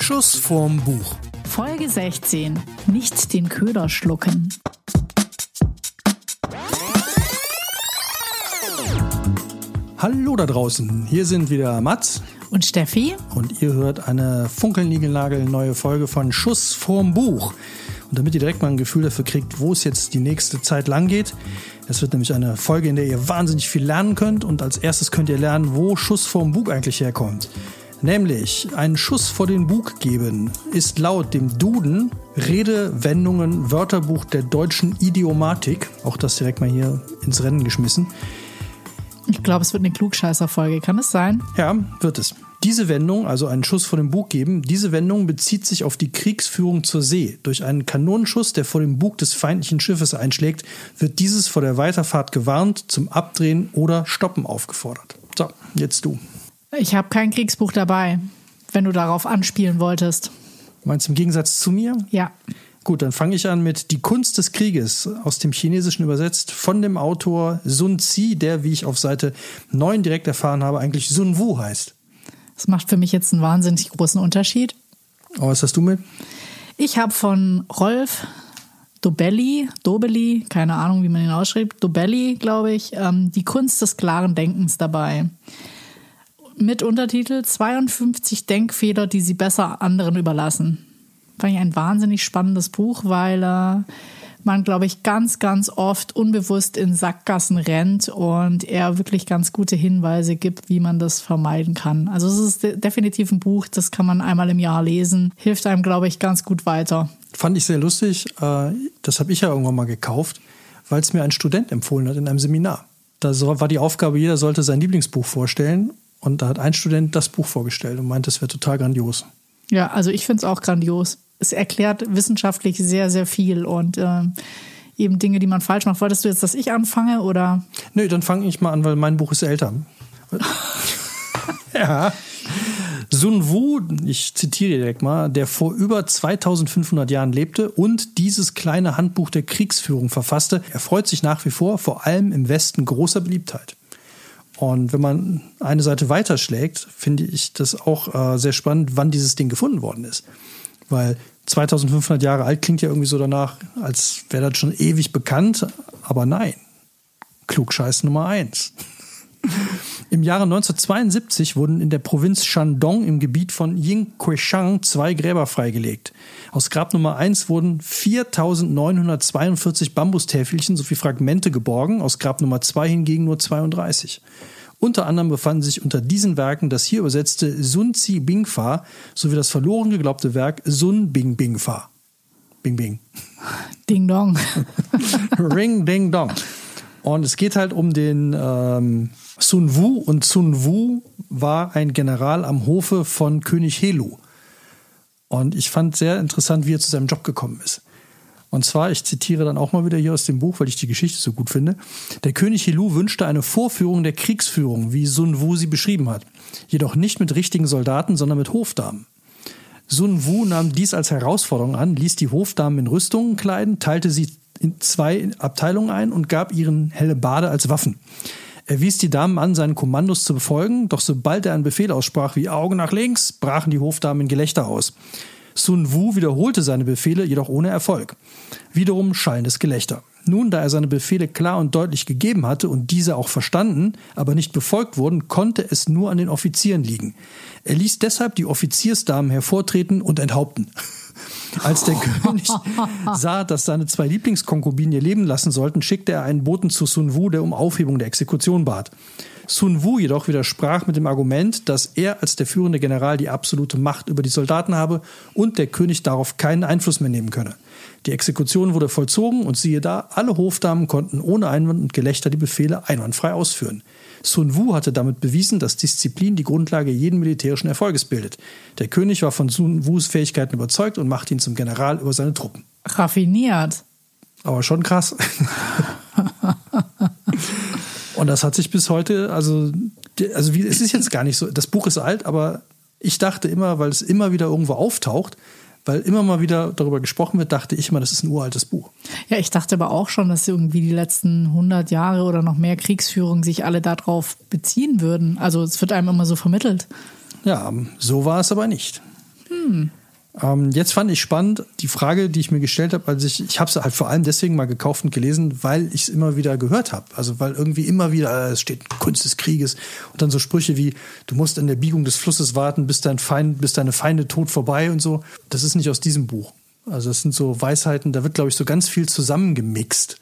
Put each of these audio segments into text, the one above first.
Schuss vorm Buch. Folge 16. Nicht den Köder schlucken. Hallo da draußen, hier sind wieder Mats Und Steffi? und ihr hört eine funkelnigelnagel neue Folge von Schuss vorm Buch. Und damit ihr direkt mal ein Gefühl dafür kriegt, wo es jetzt die nächste Zeit lang geht, es wird nämlich eine Folge, in der ihr wahnsinnig viel lernen könnt und als erstes könnt ihr lernen, wo Schuss vorm Bug eigentlich herkommt. Nämlich, einen Schuss vor den Bug geben ist laut dem Duden Redewendungen Wörterbuch der deutschen Idiomatik, auch das direkt mal hier ins Rennen geschmissen, Ich glaube, es wird eine Klugscheißer-Folge. Kann es sein? Ja, wird es. Diese Wendung, also einen Schuss vor dem Bug geben, diese Wendung bezieht sich auf die Kriegsführung zur See. Durch einen Kanonenschuss, der vor dem Bug des feindlichen Schiffes einschlägt, wird dieses vor der Weiterfahrt gewarnt, zum Abdrehen oder Stoppen aufgefordert. So, jetzt du. Ich habe kein Kriegsbuch dabei, wenn du darauf anspielen wolltest. Meinst du im Gegensatz zu mir? Ja. Gut, dann fange ich an mit Die Kunst des Krieges, aus dem Chinesischen übersetzt, von dem Autor Sun Tzu, der, wie ich auf Seite 9 direkt erfahren habe, eigentlich Sun Wu heißt. Das macht für mich jetzt einen wahnsinnig großen Unterschied. Aber was hast du mit? Ich habe von Rolf Dobelli, Dobelli, keine Ahnung, wie man ihn ausschreibt, Dobelli, glaube ich, ähm, die Kunst des klaren Denkens dabei. Mit Untertitel 52 Denkfehler, die Sie besser anderen überlassen. Fand ich ein wahnsinnig spannendes Buch, weil äh, man, glaube ich, ganz, ganz oft unbewusst in Sackgassen rennt und er wirklich ganz gute Hinweise gibt, wie man das vermeiden kann. Also es ist de definitiv ein Buch, das kann man einmal im Jahr lesen, hilft einem, glaube ich, ganz gut weiter. Fand ich sehr lustig. Äh, Das habe ich ja irgendwann mal gekauft, weil es mir ein Student empfohlen hat in einem Seminar. Da war die Aufgabe, jeder sollte sein Lieblingsbuch vorstellen. Und da hat ein Student das Buch vorgestellt und meinte, es wäre total grandios. Ja, also ich finde es auch grandios. Es erklärt wissenschaftlich sehr, sehr viel und ähm, eben Dinge, die man falsch macht. Wolltest du jetzt, dass ich anfange oder? Nö, dann fange ich mal an, weil mein Buch ist älter. ja. Sun Wu, ich zitiere direkt mal, der vor über 2500 Jahren lebte und dieses kleine Handbuch der Kriegsführung verfasste, erfreut sich nach wie vor vor allem im Westen großer Beliebtheit. Und wenn man eine Seite weiterschlägt, finde ich das auch äh, sehr spannend, wann dieses Ding gefunden worden ist. Weil 2500 Jahre alt klingt ja irgendwie so danach, als wäre das schon ewig bekannt, aber nein. Klugscheiß Nummer eins. Im Jahre 1972 wurden in der Provinz Shandong im Gebiet von Yingqiang zwei Gräber freigelegt. Aus Grab Nummer 1 wurden 4942 Bambustäfelchen sowie Fragmente geborgen, aus Grab Nummer 2 hingegen nur 32. Unter anderem befanden sich unter diesen Werken das hier übersetzte Sun Zi Bingfa sowie das verloren geglaubte Werk Sun Bing Bingfa. Bing Bing. Ding Dong. Ring Ding Dong. Und es geht halt um den ähm, Sun Wu und Sun Wu war ein General am Hofe von König Helu. Und ich fand sehr interessant, wie er zu seinem Job gekommen ist. Und zwar, ich zitiere dann auch mal wieder hier aus dem Buch, weil ich die Geschichte so gut finde. Der König Helu wünschte eine Vorführung der Kriegsführung, wie Sun Wu sie beschrieben hat. Jedoch nicht mit richtigen Soldaten, sondern mit Hofdamen. Sun Wu nahm dies als Herausforderung an, ließ die Hofdamen in Rüstungen kleiden, teilte sie in zwei Abteilungen ein und gab ihren Hellebarde als Waffen. Er wies die Damen an, seinen Kommandos zu befolgen, doch sobald er einen Befehl aussprach wie Augen nach links, brachen die Hofdamen in Gelächter aus. Sun Wu wiederholte seine Befehle, jedoch ohne Erfolg. Wiederum schallendes Gelächter. Nun, da er seine Befehle klar und deutlich gegeben hatte und diese auch verstanden, aber nicht befolgt wurden, konnte es nur an den Offizieren liegen. Er ließ deshalb die Offiziersdamen hervortreten und enthaupten. Als der König sah, dass seine zwei Lieblingskonkubinen ihr Leben lassen sollten, schickte er einen Boten zu Sun Wu, der um Aufhebung der Exekution bat. Sun Wu jedoch widersprach mit dem Argument, dass er als der führende General die absolute Macht über die Soldaten habe und der König darauf keinen Einfluss mehr nehmen könne. Die Exekution wurde vollzogen und siehe da, alle Hofdamen konnten ohne Einwand und Gelächter die Befehle einwandfrei ausführen. Sun Wu hatte damit bewiesen, dass Disziplin die Grundlage jeden militärischen Erfolges bildet. Der König war von Sun Wus Fähigkeiten überzeugt und machte ihn zum General über seine Truppen. Raffiniert. Aber schon krass. und das hat sich bis heute, also, also wie, es ist jetzt gar nicht so, das Buch ist alt, aber ich dachte immer, weil es immer wieder irgendwo auftaucht, weil immer mal wieder darüber gesprochen wird, dachte ich immer, das ist ein uraltes Buch. Ja, ich dachte aber auch schon, dass irgendwie die letzten 100 Jahre oder noch mehr Kriegsführung sich alle darauf beziehen würden. Also es wird einem immer so vermittelt. Ja, so war es aber nicht. Hm. Ähm, jetzt fand ich spannend die Frage, die ich mir gestellt habe, als ich, ich habe es halt vor allem deswegen mal gekauft und gelesen, weil ich es immer wieder gehört habe. Also weil irgendwie immer wieder, äh, es steht Kunst des Krieges und dann so Sprüche wie, du musst in der Biegung des Flusses warten, bis dein Feind, bis deine Feinde tot vorbei und so. Das ist nicht aus diesem Buch. Also das sind so Weisheiten, da wird, glaube ich, so ganz viel zusammengemixt.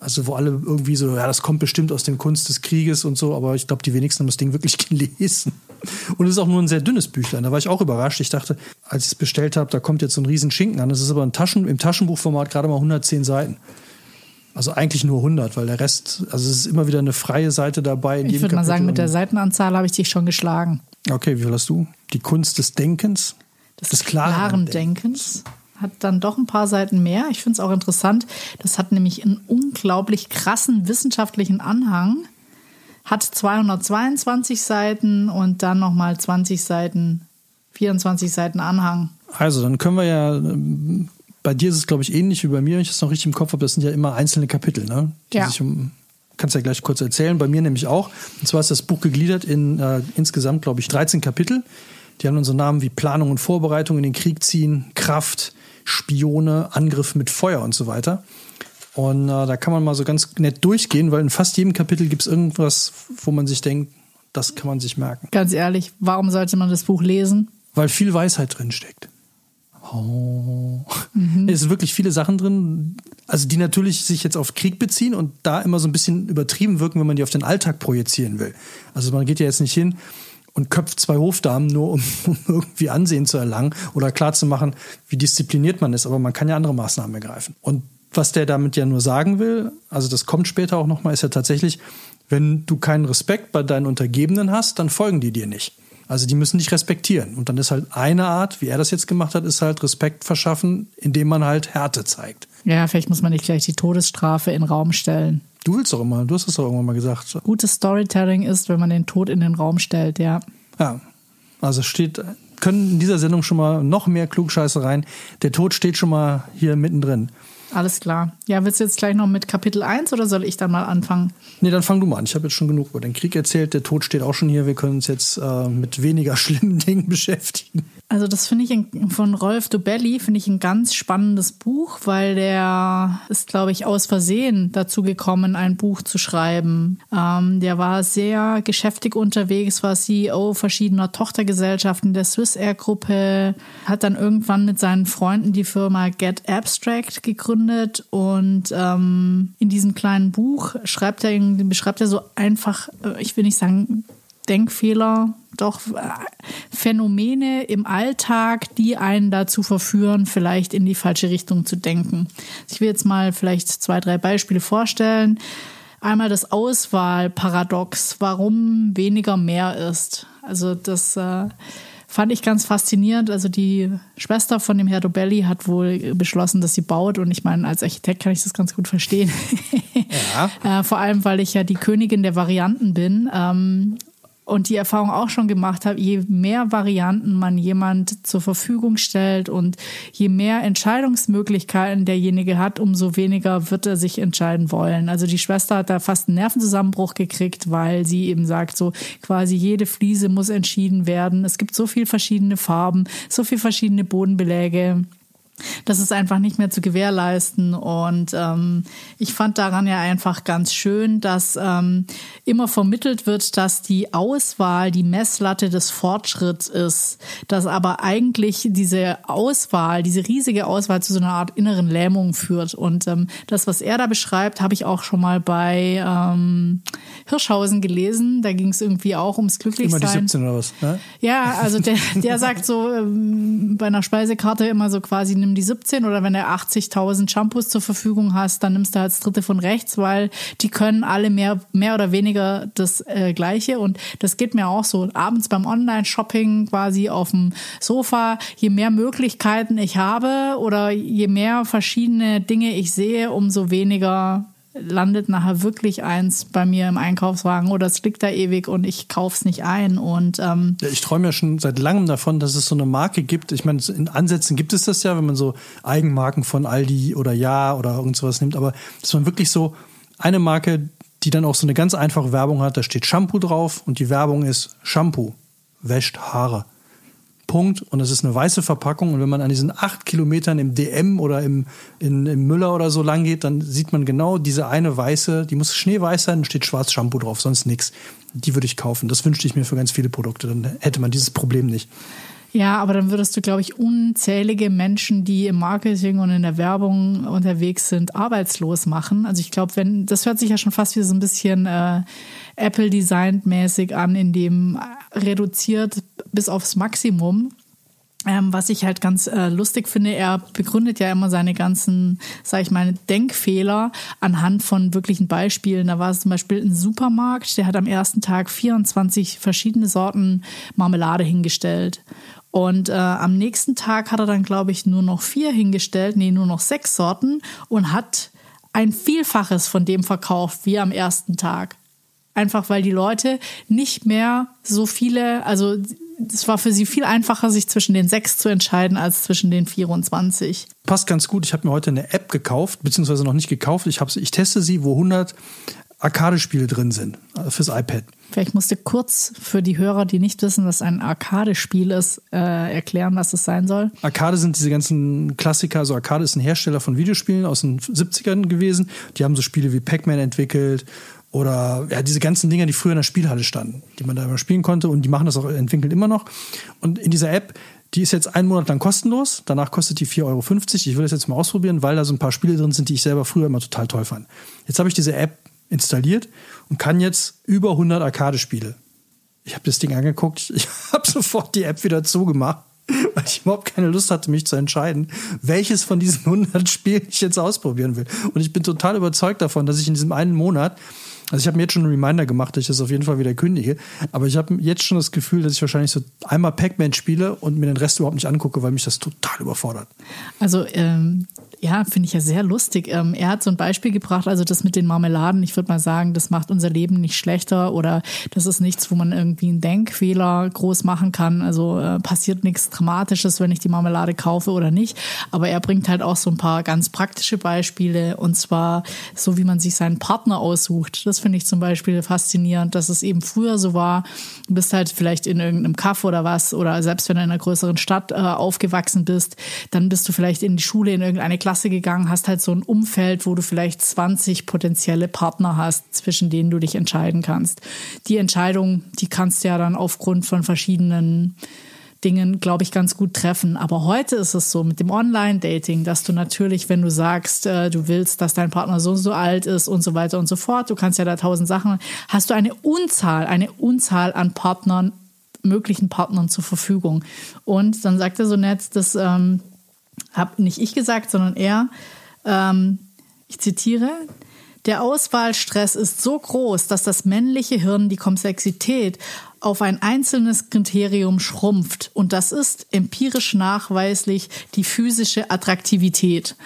Also wo alle irgendwie so, ja, das kommt bestimmt aus dem Kunst des Krieges und so, aber ich glaube, die wenigsten haben das Ding wirklich gelesen. Und es ist auch nur ein sehr dünnes Büchlein. Da war ich auch überrascht. Ich dachte, als ich es bestellt habe, da kommt jetzt so ein riesen Schinken an. Das ist aber ein Taschen, im Taschenbuchformat gerade mal 110 Seiten. Also eigentlich nur 100, weil der Rest, also es ist immer wieder eine freie Seite dabei. ich würde mal sagen, mit der Seitenanzahl habe ich dich schon geschlagen. Okay, wie viel hast du? Die Kunst des Denkens? Des, des klaren, klaren Denkens. Denkens hat dann doch ein paar Seiten mehr. Ich finde es auch interessant. Das hat nämlich einen unglaublich krassen wissenschaftlichen Anhang hat 222 Seiten und dann nochmal 20 Seiten, 24 Seiten Anhang. Also, dann können wir ja, bei dir ist es, glaube ich, ähnlich wie bei mir, wenn ich das noch richtig im Kopf habe, das sind ja immer einzelne Kapitel, ne? Die ja. sich um, kannst ja gleich kurz erzählen. Bei mir nämlich auch. Und zwar ist das Buch gegliedert in äh, insgesamt, glaube ich, 13 Kapitel. Die haben dann so Namen wie Planung und Vorbereitung in den Krieg ziehen, Kraft, Spione, Angriff mit Feuer und so weiter. Und äh, da kann man mal so ganz nett durchgehen, weil in fast jedem Kapitel gibt es irgendwas, wo man sich denkt, das kann man sich merken. Ganz ehrlich, warum sollte man das Buch lesen? Weil viel Weisheit drin steckt. Oh. Mhm. Es sind wirklich viele Sachen drin, also die natürlich sich jetzt auf Krieg beziehen und da immer so ein bisschen übertrieben wirken, wenn man die auf den Alltag projizieren will. Also man geht ja jetzt nicht hin und köpft zwei Hofdamen nur, um, um irgendwie Ansehen zu erlangen oder klarzumachen, wie diszipliniert man ist. Aber man kann ja andere Maßnahmen ergreifen. Und was der damit ja nur sagen will, also das kommt später auch nochmal, ist ja tatsächlich, wenn du keinen Respekt bei deinen Untergebenen hast, dann folgen die dir nicht. Also die müssen dich respektieren. Und dann ist halt eine Art, wie er das jetzt gemacht hat, ist halt Respekt verschaffen, indem man halt Härte zeigt. Ja, vielleicht muss man nicht gleich die Todesstrafe in den Raum stellen. Du willst doch immer, du hast es doch irgendwann mal gesagt. Gutes Storytelling ist, wenn man den Tod in den Raum stellt, ja. Ja, also steht, können in dieser Sendung schon mal noch mehr Klugscheiße rein. Der Tod steht schon mal hier mittendrin. Alles klar. Ja, willst du jetzt gleich noch mit Kapitel 1 oder soll ich dann mal anfangen? Nee, dann fang du mal an. Ich habe jetzt schon genug über den Krieg erzählt. Der Tod steht auch schon hier. Wir können uns jetzt äh, mit weniger schlimmen Dingen beschäftigen. Also das finde ich von Rolf Dobelli finde ich ein ganz spannendes Buch, weil der ist, glaube ich, aus Versehen dazu gekommen, ein Buch zu schreiben. Ähm, der war sehr geschäftig unterwegs, war CEO verschiedener Tochtergesellschaften der Swiss Air Gruppe, hat dann irgendwann mit seinen Freunden die Firma Get Abstract gegründet und ähm, in diesem kleinen Buch schreibt er, beschreibt er so einfach, äh, ich will nicht sagen Denkfehler, doch äh, Phänomene im Alltag, die einen dazu verführen, vielleicht in die falsche Richtung zu denken. Ich will jetzt mal vielleicht zwei, drei Beispiele vorstellen. Einmal das Auswahlparadox, warum weniger mehr ist. Also das äh, fand ich ganz faszinierend. Also die Schwester von dem Herr Dobelli hat wohl beschlossen, dass sie baut. Und ich meine, als Architekt kann ich das ganz gut verstehen. Ja. äh, vor allem, weil ich ja die Königin der Varianten bin. Ähm, und die Erfahrung auch schon gemacht habe, je mehr Varianten man jemand zur Verfügung stellt und je mehr Entscheidungsmöglichkeiten derjenige hat, umso weniger wird er sich entscheiden wollen. Also die Schwester hat da fast einen Nervenzusammenbruch gekriegt, weil sie eben sagt, so quasi jede Fliese muss entschieden werden. Es gibt so viel verschiedene Farben, so viel verschiedene Bodenbeläge. Das ist einfach nicht mehr zu gewährleisten. Und ähm, ich fand daran ja einfach ganz schön, dass ähm, immer vermittelt wird, dass die Auswahl die Messlatte des Fortschritts ist. Dass aber eigentlich diese Auswahl, diese riesige Auswahl zu so einer Art inneren Lähmung führt. Und ähm, das, was er da beschreibt, habe ich auch schon mal bei ähm, Hirschhausen gelesen. Da ging es irgendwie auch ums Glücklichsein. Immer die 17 oder was? Ne? Ja, also der, der sagt so ähm, bei einer Speisekarte immer so quasi, nimm die 17 oder wenn du 80.000 Shampoos zur Verfügung hast, dann nimmst du halt das dritte von rechts, weil die können alle mehr, mehr oder weniger das äh, Gleiche. Und das geht mir auch so. Abends beim Online-Shopping quasi auf dem Sofa, je mehr Möglichkeiten ich habe oder je mehr verschiedene Dinge ich sehe, umso weniger landet nachher wirklich eins bei mir im Einkaufswagen oder es liegt da ewig und ich kaufe es nicht ein. Und ähm, ja, ich träume ja schon seit langem davon, dass es so eine Marke gibt. Ich meine, in Ansätzen gibt es das ja, wenn man so Eigenmarken von Aldi oder Ja oder irgend sowas nimmt, aber dass man wirklich so eine Marke, die dann auch so eine ganz einfache Werbung hat, da steht Shampoo drauf und die Werbung ist Shampoo, wäscht Haare. Punkt. Und es ist eine weiße Verpackung. Und wenn man an diesen acht Kilometern im DM oder im, in, im Müller oder so lang geht, dann sieht man genau diese eine weiße, die muss schneeweiß sein, steht schwarz Shampoo drauf, sonst nichts. Die würde ich kaufen. Das wünschte ich mir für ganz viele Produkte. Dann hätte man dieses Problem nicht. Ja, aber dann würdest du, glaube ich, unzählige Menschen, die im Marketing und in der Werbung unterwegs sind, arbeitslos machen. Also ich glaube, wenn, das hört sich ja schon fast wie so ein bisschen äh, Apple-Designed mäßig an, in dem reduziert bis aufs Maximum. Ähm, was ich halt ganz äh, lustig finde, er begründet ja immer seine ganzen, sag ich mal, Denkfehler anhand von wirklichen Beispielen. Da war es zum Beispiel ein Supermarkt, der hat am ersten Tag 24 verschiedene Sorten Marmelade hingestellt. Und äh, am nächsten Tag hat er dann, glaube ich, nur noch vier hingestellt, nee, nur noch sechs Sorten und hat ein Vielfaches von dem verkauft wie am ersten Tag. Einfach weil die Leute nicht mehr so viele, also es war für sie viel einfacher, sich zwischen den sechs zu entscheiden, als zwischen den 24. Passt ganz gut. Ich habe mir heute eine App gekauft, beziehungsweise noch nicht gekauft. Ich, ich teste sie, wo 100 Arcade-Spiele drin sind äh, fürs iPad. Vielleicht musst du kurz für die Hörer, die nicht wissen, was ein Arcade-Spiel ist, äh, erklären, was es sein soll. Arcade sind diese ganzen Klassiker. Also Arcade ist ein Hersteller von Videospielen aus den 70ern gewesen. Die haben so Spiele wie Pac-Man entwickelt oder ja, diese ganzen Dinger, die früher in der Spielhalle standen, die man da immer spielen konnte und die machen das auch entwickeln immer noch. Und in dieser App, die ist jetzt einen Monat lang kostenlos, danach kostet die 4,50 Euro. Ich will das jetzt mal ausprobieren, weil da so ein paar Spiele drin sind, die ich selber früher immer total toll fand. Jetzt habe ich diese App installiert und kann jetzt über 100 Arcade-Spiele. Ich habe das Ding angeguckt, ich habe sofort die App wieder zugemacht weil ich überhaupt keine Lust hatte, mich zu entscheiden, welches von diesen 100 Spielen ich jetzt ausprobieren will. Und ich bin total überzeugt davon, dass ich in diesem einen Monat also ich habe mir jetzt schon einen Reminder gemacht, dass ich das auf jeden Fall wieder kündige. Aber ich habe jetzt schon das Gefühl, dass ich wahrscheinlich so einmal Pac-Man spiele und mir den Rest überhaupt nicht angucke, weil mich das total überfordert. Also ähm, ja, finde ich ja sehr lustig. Ähm, er hat so ein Beispiel gebracht, also das mit den Marmeladen. Ich würde mal sagen, das macht unser Leben nicht schlechter oder das ist nichts, wo man irgendwie einen Denkfehler groß machen kann. Also äh, passiert nichts Dramatisches, wenn ich die Marmelade kaufe oder nicht. Aber er bringt halt auch so ein paar ganz praktische Beispiele und zwar so, wie man sich seinen Partner aussucht. Das finde ich zum Beispiel faszinierend, dass es eben früher so war, du bist halt vielleicht in irgendeinem Kaff oder was oder selbst wenn du in einer größeren Stadt äh, aufgewachsen bist, dann bist du vielleicht in die Schule, in irgendeine Klasse gegangen, hast halt so ein Umfeld, wo du vielleicht 20 potenzielle Partner hast, zwischen denen du dich entscheiden kannst. Die Entscheidung, die kannst du ja dann aufgrund von verschiedenen Dingen, glaube ich, ganz gut treffen. Aber heute ist es so mit dem Online-Dating, dass du natürlich, wenn du sagst, äh, du willst, dass dein Partner so und so alt ist und so weiter und so fort, du kannst ja da tausend Sachen, hast du eine Unzahl, eine Unzahl an Partnern, möglichen Partnern zur Verfügung. Und dann sagt er so nett, das ähm, habe nicht ich gesagt, sondern er, ähm, ich zitiere, der Auswahlstress ist so groß, dass das männliche Hirn die Komplexität auf ein einzelnes Kriterium schrumpft. Und das ist empirisch nachweislich die physische Attraktivität.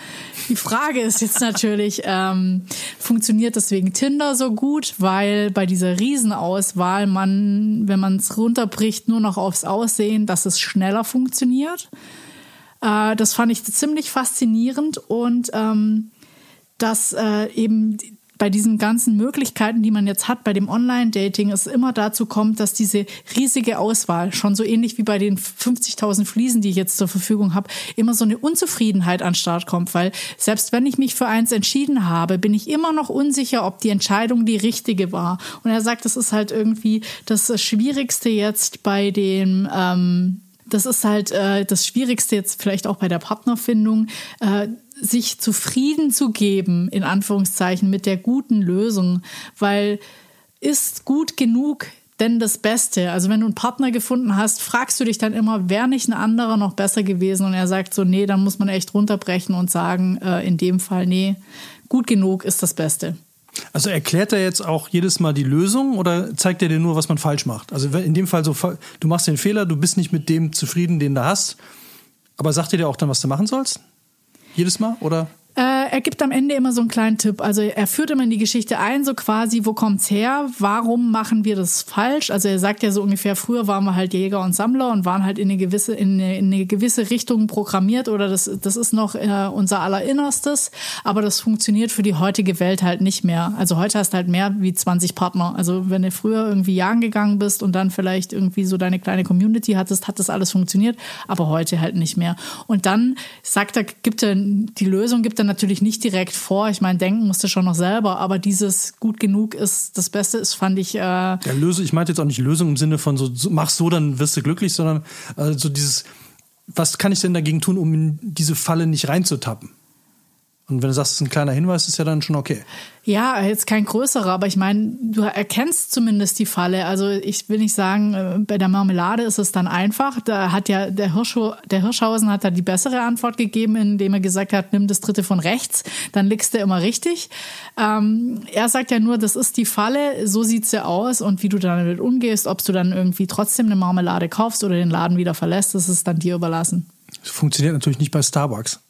Die Frage ist jetzt natürlich, ähm, funktioniert deswegen Tinder so gut? Weil bei dieser Riesenauswahl man, wenn man es runterbricht, nur noch aufs Aussehen, dass es schneller funktioniert. Äh, das fand ich ziemlich faszinierend und ähm, dass äh, eben bei diesen ganzen Möglichkeiten, die man jetzt hat, bei dem Online-Dating, es immer dazu kommt, dass diese riesige Auswahl, schon so ähnlich wie bei den 50.000 Fliesen, die ich jetzt zur Verfügung habe, immer so eine Unzufriedenheit an Start kommt, weil selbst wenn ich mich für eins entschieden habe, bin ich immer noch unsicher, ob die Entscheidung die richtige war. Und er sagt, das ist halt irgendwie das Schwierigste jetzt bei dem ähm, das ist halt äh, das Schwierigste jetzt vielleicht auch bei der Partnerfindung, äh, sich zufrieden zu geben, in Anführungszeichen, mit der guten Lösung, weil ist gut genug denn das Beste? Also wenn du einen Partner gefunden hast, fragst du dich dann immer, wäre nicht ein anderer noch besser gewesen? Und er sagt so, nee, dann muss man echt runterbrechen und sagen, äh, in dem Fall, nee, gut genug ist das Beste. Also erklärt er jetzt auch jedes Mal die Lösung oder zeigt er dir nur, was man falsch macht? Also in dem Fall so, du machst den Fehler, du bist nicht mit dem zufrieden, den du hast, aber sagt er dir auch dann, was du machen sollst? Jedes Mal oder? Er gibt am Ende immer so einen kleinen Tipp. Also er führt immer in die Geschichte ein, so quasi, wo kommt's her? Warum machen wir das falsch? Also er sagt ja so ungefähr, früher waren wir halt Jäger und Sammler und waren halt in eine gewisse, in eine, in eine gewisse Richtung programmiert oder das, das ist noch äh, unser Allerinnerstes, aber das funktioniert für die heutige Welt halt nicht mehr. Also heute hast du halt mehr wie 20 Partner. Also wenn du früher irgendwie jagen gegangen bist und dann vielleicht irgendwie so deine kleine Community hattest, hat das alles funktioniert, aber heute halt nicht mehr. Und dann sagt er, gibt er die Lösung, gibt er natürlich nicht direkt vor. Ich meine, denken musste schon noch selber, aber dieses gut genug ist das Beste ist, fand ich. Äh ja, Lösung, ich meinte jetzt auch nicht Lösung im Sinne von so, so mach so, dann wirst du glücklich, sondern äh, so dieses, was kann ich denn dagegen tun, um in diese Falle nicht reinzutappen? Und wenn du sagst, es ist ein kleiner Hinweis, ist ja dann schon okay. Ja, jetzt kein größerer, aber ich meine, du erkennst zumindest die Falle. Also ich will nicht sagen, äh, bei der Marmelade ist es dann einfach. Da hat ja der, Hirsch, der Hirschhausen hat da die bessere Antwort gegeben, indem er gesagt hat, nimm das dritte von rechts, dann liegst du immer richtig. Ähm, er sagt ja nur, das ist die Falle, so sieht sie aus und wie du damit umgehst, ob du dann irgendwie trotzdem eine Marmelade kaufst oder den Laden wieder verlässt, das ist dann dir überlassen. Das funktioniert natürlich nicht bei Starbucks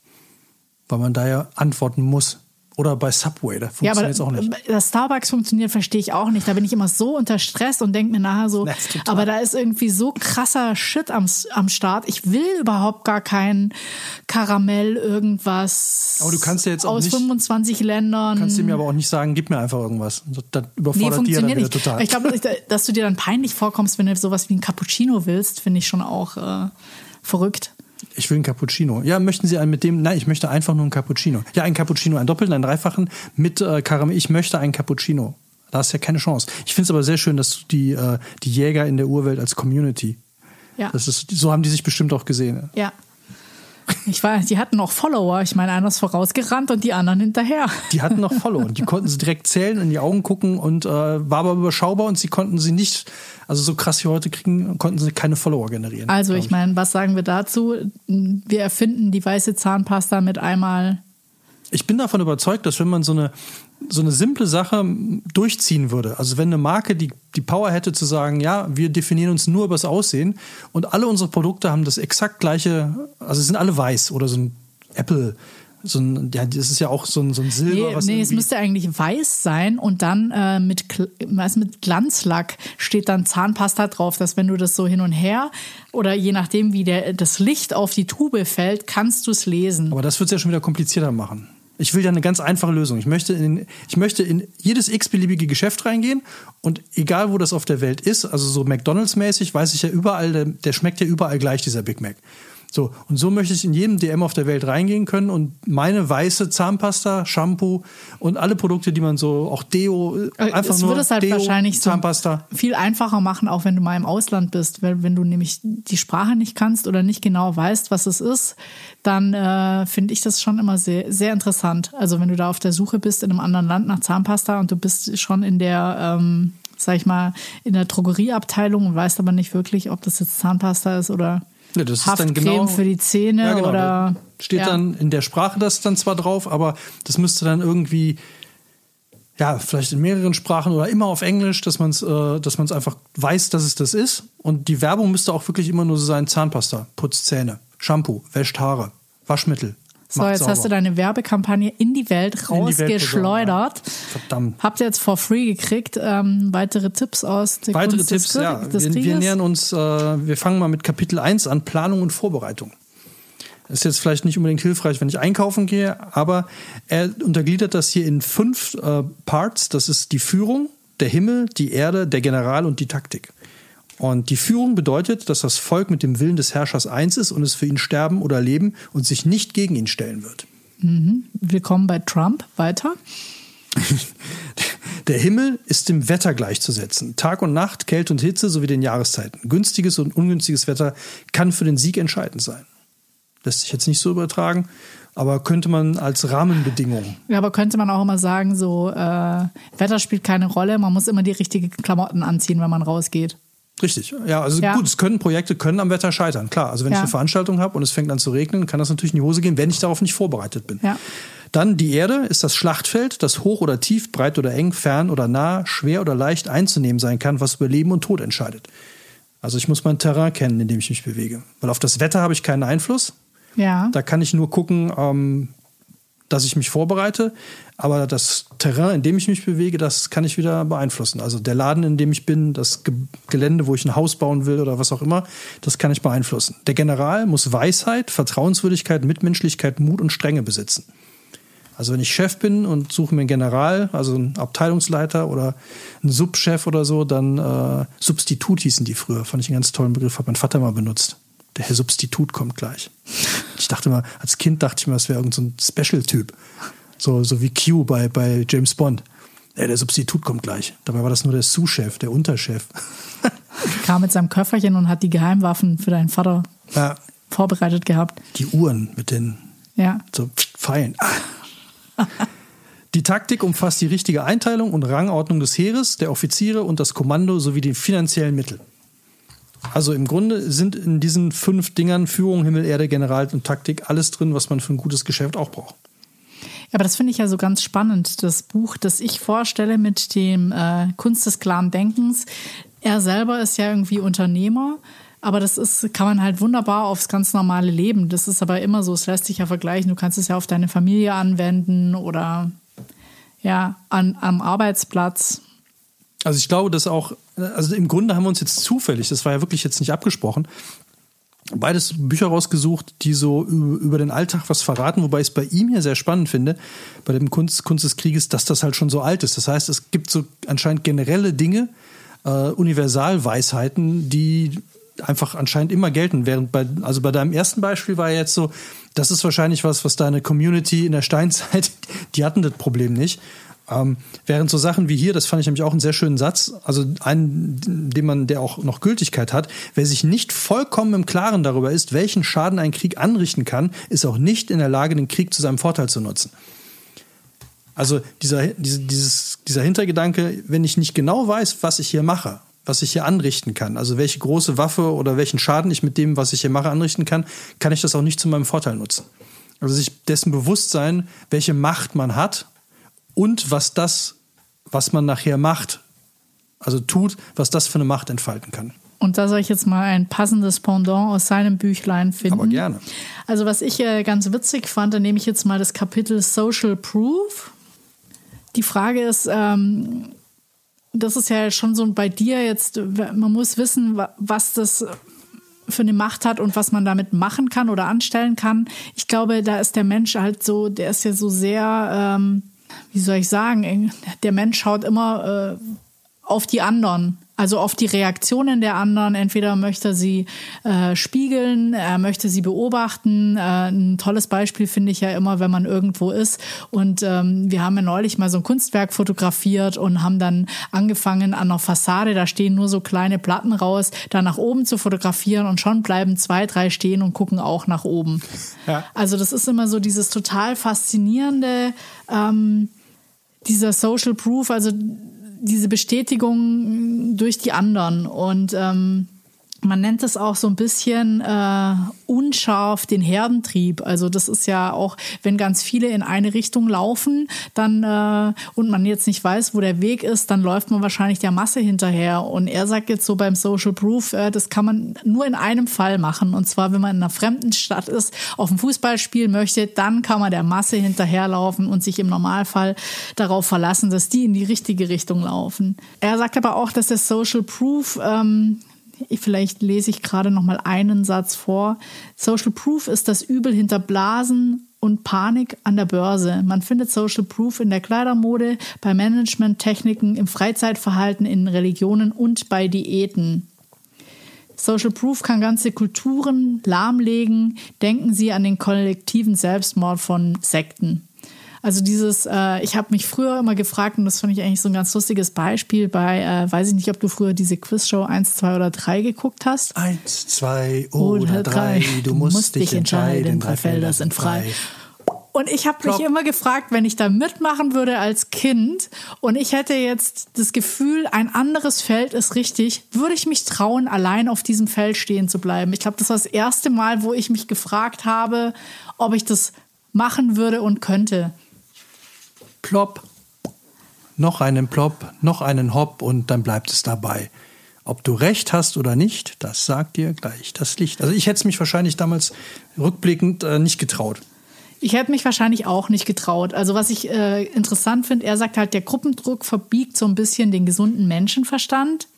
weil man da ja antworten muss. Oder bei Subway, da funktioniert es ja, auch nicht. Das Starbucks funktioniert, verstehe ich auch nicht. Da bin ich immer so unter Stress und denke mir nachher so, aber da ist irgendwie so krasser Shit am, am Start. Ich will überhaupt gar kein Karamell, irgendwas aber du kannst ja jetzt aus nicht, 25 Ländern. Kannst du mir aber auch nicht sagen, gib mir einfach irgendwas. Das überfordert nee, dir dann wieder nicht. total. Ich glaube, dass du dir dann peinlich vorkommst, wenn du sowas wie ein Cappuccino willst, finde ich schon auch äh, verrückt. Ich will einen Cappuccino. Ja, möchten Sie einen mit dem? Nein, ich möchte einfach nur einen Cappuccino. Ja, einen Cappuccino, einen doppelten, einen dreifachen mit äh, Karamell. Ich möchte einen Cappuccino. Da hast du ja keine Chance. Ich finde es aber sehr schön, dass du die, äh, die Jäger in der Urwelt als Community. Ja. Das ist, so haben die sich bestimmt auch gesehen. Ja. Ich weiß, die hatten noch Follower. Ich meine, einer ist vorausgerannt und die anderen hinterher. Die hatten noch Follower. Die konnten sie direkt zählen, in die Augen gucken und äh, war aber überschaubar und sie konnten sie nicht, also so krass wie heute kriegen, konnten sie keine Follower generieren. Also ich meine, was sagen wir dazu? Wir erfinden die weiße Zahnpasta mit einmal. Ich bin davon überzeugt, dass wenn man so eine so eine simple Sache durchziehen würde. Also wenn eine Marke die, die Power hätte zu sagen, ja, wir definieren uns nur über das Aussehen und alle unsere Produkte haben das exakt gleiche, also sind alle weiß oder so ein Apple, so ein, ja, das ist ja auch so ein, so ein Silber. Nee, was nee es müsste eigentlich weiß sein und dann äh, mit, was mit Glanzlack steht dann Zahnpasta drauf, dass wenn du das so hin und her oder je nachdem, wie der, das Licht auf die Tube fällt, kannst du es lesen. Aber das wird es ja schon wieder komplizierter machen. Ich will ja eine ganz einfache Lösung. Ich möchte in, ich möchte in jedes x-beliebige Geschäft reingehen und egal wo das auf der Welt ist, also so McDonalds-mäßig, weiß ich ja überall, der, der schmeckt ja überall gleich, dieser Big Mac. So, und so möchte ich in jedem DM auf der Welt reingehen können und meine weiße Zahnpasta, Shampoo und alle Produkte, die man so, auch Deo, äh, einfach es nur es halt Deo, wahrscheinlich Zahnpasta. So viel einfacher machen, auch wenn du mal im Ausland bist. Wenn, wenn du nämlich die Sprache nicht kannst oder nicht genau weißt, was es ist, dann äh, finde ich das schon immer sehr, sehr interessant. Also wenn du da auf der Suche bist in einem anderen Land nach Zahnpasta und du bist schon in der ähm, sag ich mal, in der Drogerieabteilung und weißt aber nicht wirklich, ob das jetzt Zahnpasta ist oder ja, das ist dann genau, für die Zähne ja, genau, oder steht ja. dann in der Sprache das dann zwar drauf, aber das müsste dann irgendwie ja, vielleicht in mehreren Sprachen oder immer auf Englisch, dass man es äh, dass man es einfach weiß, dass es das ist und die Werbung müsste auch wirklich immer nur so sein Zahnpasta, putzt Zähne, Shampoo, wäscht Haare, Waschmittel, so, jetzt sauber. hast du deine Werbekampagne in die Welt rausgeschleudert. Verdammt. Habt ihr jetzt for free gekriegt? Ähm, weitere Tipps aus der Weitere Kunst Tipps, des, ja. Des wir, wir, nähern uns, äh, wir fangen mal mit Kapitel 1 an, Planung und Vorbereitung. ist jetzt vielleicht nicht unbedingt hilfreich, wenn ich einkaufen gehe, aber er untergliedert das hier in fünf äh, Parts. Das ist die Führung, der Himmel, die Erde, der General und die Taktik. Und die Führung bedeutet, dass das Volk mit dem Willen des Herrschers eins ist und es für ihn sterben oder leben und sich nicht gegen ihn stellen wird. Mhm. Willkommen bei Trump. Weiter. Der Himmel ist dem Wetter gleichzusetzen. Tag und Nacht, Kälte und Hitze sowie den Jahreszeiten. Günstiges und ungünstiges Wetter kann für den Sieg entscheidend sein. Lässt sich jetzt nicht so übertragen, aber könnte man als Rahmenbedingung. Ja, aber könnte man auch immer sagen, so äh, Wetter spielt keine Rolle, man muss immer die richtigen Klamotten anziehen, wenn man rausgeht. Richtig, ja, also ja. gut, es können Projekte können am Wetter scheitern, klar. Also wenn ja. ich eine Veranstaltung habe und es fängt an zu regnen, kann das natürlich in die Hose gehen, wenn ich darauf nicht vorbereitet bin. Ja. Dann die Erde ist das Schlachtfeld, das hoch oder tief, breit oder eng, fern oder nah, schwer oder leicht einzunehmen sein kann, was über Leben und Tod entscheidet. Also ich muss mein Terrain kennen, in dem ich mich bewege. Weil auf das Wetter habe ich keinen Einfluss. Ja. Da kann ich nur gucken, ähm, dass ich mich vorbereite, aber das Terrain, in dem ich mich bewege, das kann ich wieder beeinflussen. Also der Laden, in dem ich bin, das Ge Gelände, wo ich ein Haus bauen will oder was auch immer, das kann ich beeinflussen. Der General muss Weisheit, Vertrauenswürdigkeit, Mitmenschlichkeit, Mut und Strenge besitzen. Also wenn ich Chef bin und suche mir einen General, also einen Abteilungsleiter oder einen Subchef oder so, dann äh, Substitut hießen die früher. Fand ich einen ganz tollen Begriff, hat mein Vater mal benutzt. Der Herr Substitut kommt gleich. Ich dachte mal, als Kind dachte ich mir, das wäre irgendein so Special-Typ. So, so wie Q bei, bei James Bond. Ey, der Substitut kommt gleich. Dabei war das nur der Sous-Chef, der Unterchef. Kam mit seinem Köfferchen und hat die Geheimwaffen für deinen Vater ja. vorbereitet gehabt. Die Uhren mit den ja. so Pfeilen. Ah. Die Taktik umfasst die richtige Einteilung und Rangordnung des Heeres, der Offiziere und das Kommando sowie die finanziellen Mittel. Also im Grunde sind in diesen fünf Dingern Führung, Himmel, Erde, General und Taktik alles drin, was man für ein gutes Geschäft auch braucht. Ja, aber das finde ich ja so ganz spannend. Das Buch, das ich vorstelle mit dem äh, Kunst des klaren Denkens. Er selber ist ja irgendwie Unternehmer aber das ist, kann man halt wunderbar aufs ganz normale Leben. Das ist aber immer so, es lässt sich ja vergleichen. Du kannst es ja auf deine Familie anwenden oder ja, an, am Arbeitsplatz. Also ich glaube, dass auch, also im Grunde haben wir uns jetzt zufällig, das war ja wirklich jetzt nicht abgesprochen, beides Bücher rausgesucht, die so über den Alltag was verraten, wobei ich es bei ihm hier sehr spannend finde, bei dem Kunst, Kunst des Krieges, dass das halt schon so alt ist. Das heißt, es gibt so anscheinend generelle Dinge, äh, Universalweisheiten, die einfach anscheinend immer gelten. Während bei, also bei deinem ersten Beispiel war jetzt so, das ist wahrscheinlich was, was deine Community in der Steinzeit, die hatten das Problem nicht. Ähm, während so Sachen wie hier, das fand ich nämlich auch einen sehr schönen Satz, also einen, den man, der auch noch Gültigkeit hat, wer sich nicht vollkommen im Klaren darüber ist, welchen Schaden ein Krieg anrichten kann, ist auch nicht in der Lage, den Krieg zu seinem Vorteil zu nutzen. Also dieser, diese, dieses, dieser Hintergedanke, wenn ich nicht genau weiß, was ich hier mache, was ich hier anrichten kann. Also welche große Waffe oder welchen Schaden ich mit dem, was ich hier mache, anrichten kann, kann ich das auch nicht zu meinem Vorteil nutzen. Also sich dessen bewusst sein, welche Macht man hat und was das, was man nachher macht, also tut, was das für eine Macht entfalten kann. Und da soll ich jetzt mal ein passendes Pendant aus seinem Büchlein finden. Aber gerne. Also was ich äh, ganz witzig fand, da nehme ich jetzt mal das Kapitel Social Proof. Die Frage ist, ähm, das ist ja schon so bei dir jetzt, man muss wissen, was das für eine Macht hat und was man damit machen kann oder anstellen kann. Ich glaube, da ist der Mensch halt so, der ist ja so sehr, ähm, wie soll ich sagen, der Mensch schaut immer äh, auf die anderen. Also auf die Reaktionen der anderen. Entweder möchte sie äh, spiegeln, er möchte sie beobachten. Äh, ein tolles Beispiel finde ich ja immer, wenn man irgendwo ist. Und ähm, wir haben ja neulich mal so ein Kunstwerk fotografiert und haben dann angefangen an der Fassade, da stehen nur so kleine Platten raus, da nach oben zu fotografieren und schon bleiben zwei, drei stehen und gucken auch nach oben. Ja. Also das ist immer so dieses total faszinierende, ähm, dieser Social Proof, also diese Bestätigung durch die anderen. Und ähm, man nennt es auch so ein bisschen äh, unscharf den Herdentrieb. Also das ist ja auch, wenn ganz viele in eine Richtung laufen, dann äh, und man jetzt nicht weiß, wo der Weg ist, dann läuft man wahrscheinlich der Masse hinterher. Und er sagt jetzt so beim Social Proof, äh, das kann man nur in einem Fall machen. Und zwar, wenn man in einer fremden Stadt ist, auf ein Fußballspiel möchte, dann kann man der Masse hinterherlaufen und sich im Normalfall darauf verlassen, dass die in die richtige Richtung laufen. Er sagt aber auch, dass der Social Proof ähm, vielleicht lese ich gerade noch mal einen Satz vor. Social Proof ist das Übel hinter Blasen und Panik an der Börse. Man findet Social Proof in der Kleidermode, bei Managementtechniken, im Freizeitverhalten, in Religionen und bei Diäten. Social Proof kann ganze Kulturen lahmlegen. Denken Sie an den kollektiven Selbstmord von Sekten. Also dieses, äh, ich habe mich früher immer gefragt, und das fand ich eigentlich so ein ganz lustiges Beispiel bei, äh, weiß ich nicht, ob du früher diese Quizshow 1, 2 oder 3 geguckt hast. 1, 2 oder 3, du musst, musst dich entscheiden, drei Felder sind frei. Und ich habe mich immer gefragt, wenn ich da mitmachen würde als Kind und ich hätte jetzt das Gefühl, ein anderes Feld ist richtig, würde ich mich trauen, allein auf diesem Feld stehen zu bleiben. Ich glaube, das war das erste Mal, wo ich mich gefragt habe, ob ich das machen würde und könnte plopp, noch einen plopp, noch einen hopp und dann bleibt es dabei. Ob du recht hast oder nicht, das sagt dir gleich das Licht. Also ich hätte es mich wahrscheinlich damals rückblickend äh, nicht getraut. Ich hätte mich wahrscheinlich auch nicht getraut. Also was ich äh, interessant finde, er sagt halt, der Gruppendruck verbiegt so ein bisschen den gesunden Menschenverstand.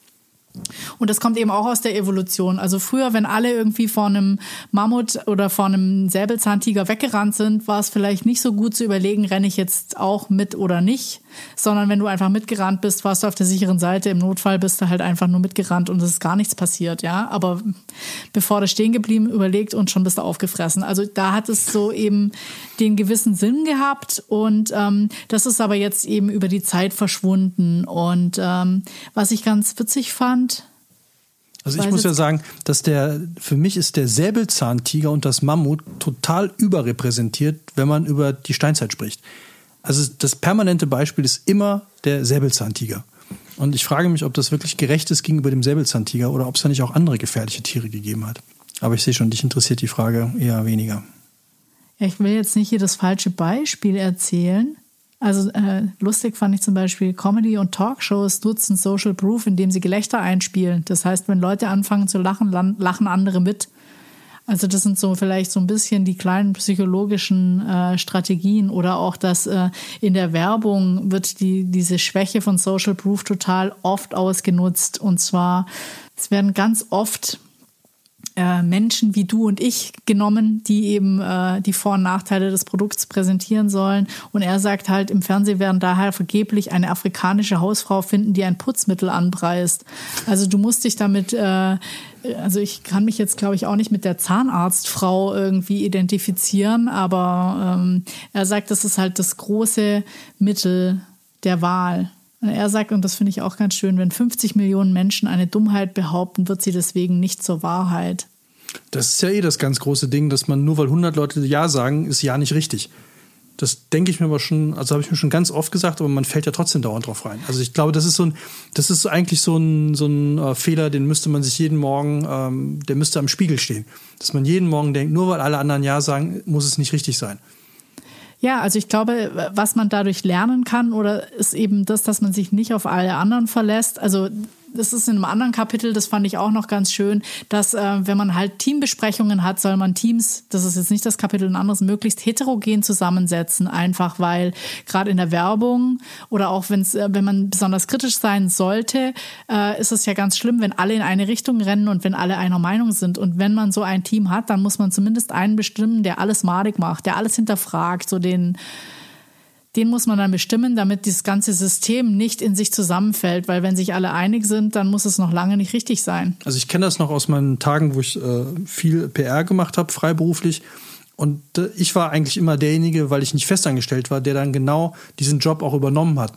Und das kommt eben auch aus der Evolution. Also früher, wenn alle irgendwie vor einem Mammut oder vor einem Säbelzahntiger weggerannt sind, war es vielleicht nicht so gut zu überlegen, renne ich jetzt auch mit oder nicht, sondern wenn du einfach mitgerannt bist, warst du auf der sicheren Seite. Im Notfall bist du halt einfach nur mitgerannt und es ist gar nichts passiert, ja. Aber bevor du stehen geblieben, überlegt und schon bist du aufgefressen. Also da hat es so eben den gewissen Sinn gehabt und ähm, das ist aber jetzt eben über die Zeit verschwunden. Und ähm, was ich ganz witzig fand, also ich muss ja sagen, dass der, für mich ist der Säbelzahntiger und das Mammut total überrepräsentiert, wenn man über die Steinzeit spricht. Also das permanente Beispiel ist immer der Säbelzahntiger. Und ich frage mich, ob das wirklich gerecht ist gegenüber dem Säbelzahntiger oder ob es da nicht auch andere gefährliche Tiere gegeben hat. Aber ich sehe schon, dich interessiert die Frage eher weniger. Ich will jetzt nicht hier das falsche Beispiel erzählen. Also äh, lustig fand ich zum Beispiel Comedy- und Talkshows nutzen Social Proof, indem sie Gelächter einspielen. Das heißt, wenn Leute anfangen zu lachen, lachen andere mit. Also das sind so vielleicht so ein bisschen die kleinen psychologischen äh, Strategien oder auch, dass äh, in der Werbung wird die, diese Schwäche von Social Proof total oft ausgenutzt. Und zwar, es werden ganz oft äh, Menschen wie du und ich genommen, die eben äh, die Vor- und Nachteile des Produkts präsentieren sollen. Und er sagt halt, im Fernsehen werden daher vergeblich eine afrikanische Hausfrau finden, die ein Putzmittel anpreist. Also du musst dich damit, äh, also ich kann mich jetzt, glaube ich, auch nicht mit der Zahnarztfrau irgendwie identifizieren, aber ähm, er sagt, das ist halt das große Mittel der Wahl. Er sagt, und das finde ich auch ganz schön, wenn 50 Millionen Menschen eine Dummheit behaupten, wird sie deswegen nicht zur Wahrheit. Das ist ja eh das ganz große Ding, dass man nur weil 100 Leute Ja sagen, ist Ja nicht richtig. Das denke ich mir aber schon, also habe ich mir schon ganz oft gesagt, aber man fällt ja trotzdem dauernd drauf rein. Also ich glaube, das ist so ein, das ist eigentlich so ein, so ein äh, Fehler, den müsste man sich jeden Morgen, ähm, der müsste am Spiegel stehen. Dass man jeden Morgen denkt, nur weil alle anderen Ja sagen, muss es nicht richtig sein. Ja, also ich glaube, was man dadurch lernen kann, oder ist eben das, dass man sich nicht auf alle anderen verlässt. Also das ist in einem anderen Kapitel, das fand ich auch noch ganz schön, dass äh, wenn man halt Teambesprechungen hat, soll man Teams, das ist jetzt nicht das Kapitel, ein anderes, möglichst heterogen zusammensetzen, einfach weil gerade in der Werbung oder auch wenn's, äh, wenn man besonders kritisch sein sollte, äh, ist es ja ganz schlimm, wenn alle in eine Richtung rennen und wenn alle einer Meinung sind. Und wenn man so ein Team hat, dann muss man zumindest einen bestimmen, der alles madig macht, der alles hinterfragt, so den den muss man dann bestimmen, damit dieses ganze System nicht in sich zusammenfällt, weil wenn sich alle einig sind, dann muss es noch lange nicht richtig sein. Also ich kenne das noch aus meinen Tagen, wo ich äh, viel PR gemacht habe, freiberuflich. Und äh, ich war eigentlich immer derjenige, weil ich nicht festangestellt war, der dann genau diesen Job auch übernommen hat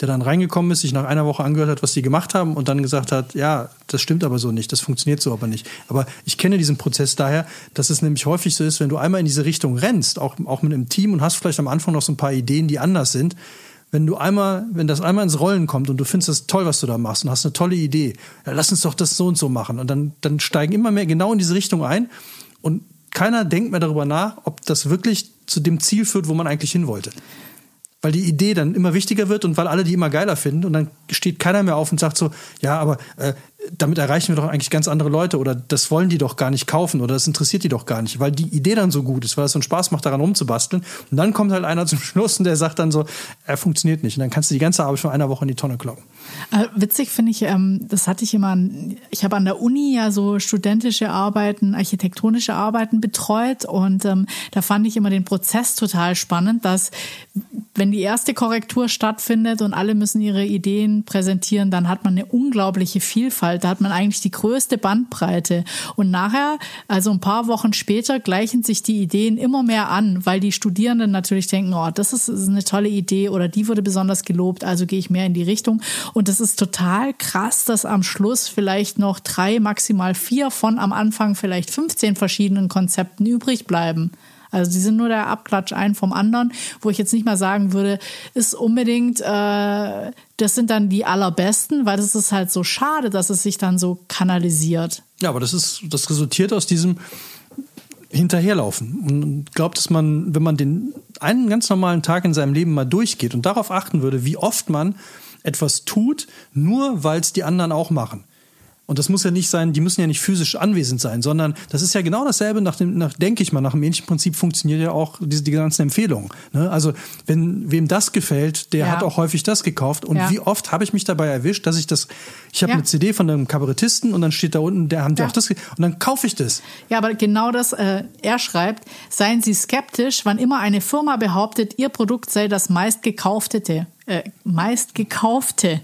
der dann reingekommen ist, sich nach einer Woche angehört hat, was die gemacht haben und dann gesagt hat, ja, das stimmt aber so nicht, das funktioniert so aber nicht. Aber ich kenne diesen Prozess daher, dass es nämlich häufig so ist, wenn du einmal in diese Richtung rennst, auch, auch mit einem Team und hast vielleicht am Anfang noch so ein paar Ideen, die anders sind, wenn du einmal, wenn das einmal ins Rollen kommt und du findest das toll, was du da machst und hast eine tolle Idee, ja, lass uns doch das so und so machen. Und dann, dann steigen immer mehr genau in diese Richtung ein und keiner denkt mehr darüber nach, ob das wirklich zu dem Ziel führt, wo man eigentlich hin wollte weil die Idee dann immer wichtiger wird und weil alle die immer geiler finden und dann steht keiner mehr auf und sagt so, ja, aber äh, damit erreichen wir doch eigentlich ganz andere Leute oder das wollen die doch gar nicht kaufen oder das interessiert die doch gar nicht, weil die Idee dann so gut ist, weil es so einen Spaß macht, daran rumzubasteln. Und dann kommt halt einer zum Schluss und der sagt dann so, er funktioniert nicht. Und dann kannst du die ganze Arbeit von einer Woche in die Tonne kloppen. Äh, witzig finde ich, ähm, das hatte ich immer, ich habe an der Uni ja so studentische Arbeiten, architektonische Arbeiten betreut und ähm, da fand ich immer den Prozess total spannend, dass wenn die erste Korrektur stattfindet und alle müssen ihre Ideen präsentieren, dann hat man eine unglaubliche Vielfalt. Da hat man eigentlich die größte Bandbreite. Und nachher, also ein paar Wochen später, gleichen sich die Ideen immer mehr an, weil die Studierenden natürlich denken, oh, das ist, eine tolle Idee oder die wurde besonders gelobt, also gehe ich mehr in die Richtung. Und das ist total krass, dass am Schluss vielleicht noch drei, maximal vier von am Anfang vielleicht 15 verschiedenen Konzepten übrig bleiben. Also die sind nur der Abklatsch ein vom anderen, wo ich jetzt nicht mal sagen würde, ist unbedingt, äh, das sind dann die allerbesten, weil das ist halt so schade, dass es sich dann so kanalisiert. Ja, aber das ist, das resultiert aus diesem Hinterherlaufen. Und glaubt, dass man, wenn man den einen ganz normalen Tag in seinem Leben mal durchgeht und darauf achten würde, wie oft man etwas tut, nur weil es die anderen auch machen Und das muss ja nicht sein, die müssen ja nicht physisch anwesend sein, sondern das ist ja genau dasselbe, nach dem, nach, denke ich mal, nach dem ähnlichen Prinzip funktioniert ja auch diese, die ganzen Empfehlungen. Ne? Also, wenn wem das gefällt, der Ja. hat auch häufig das gekauft. Und Ja. wie oft habe ich mich dabei erwischt, dass ich das, ich habe Ja. eine CD von einem Kabarettisten und dann steht da unten, der haben die Ja. auch das, und dann kaufe ich das. Ja, aber genau das, äh, er schreibt, seien Sie skeptisch, wann immer eine Firma behauptet, ihr Produkt sei das meistgekauftete, äh, meistgekaufte.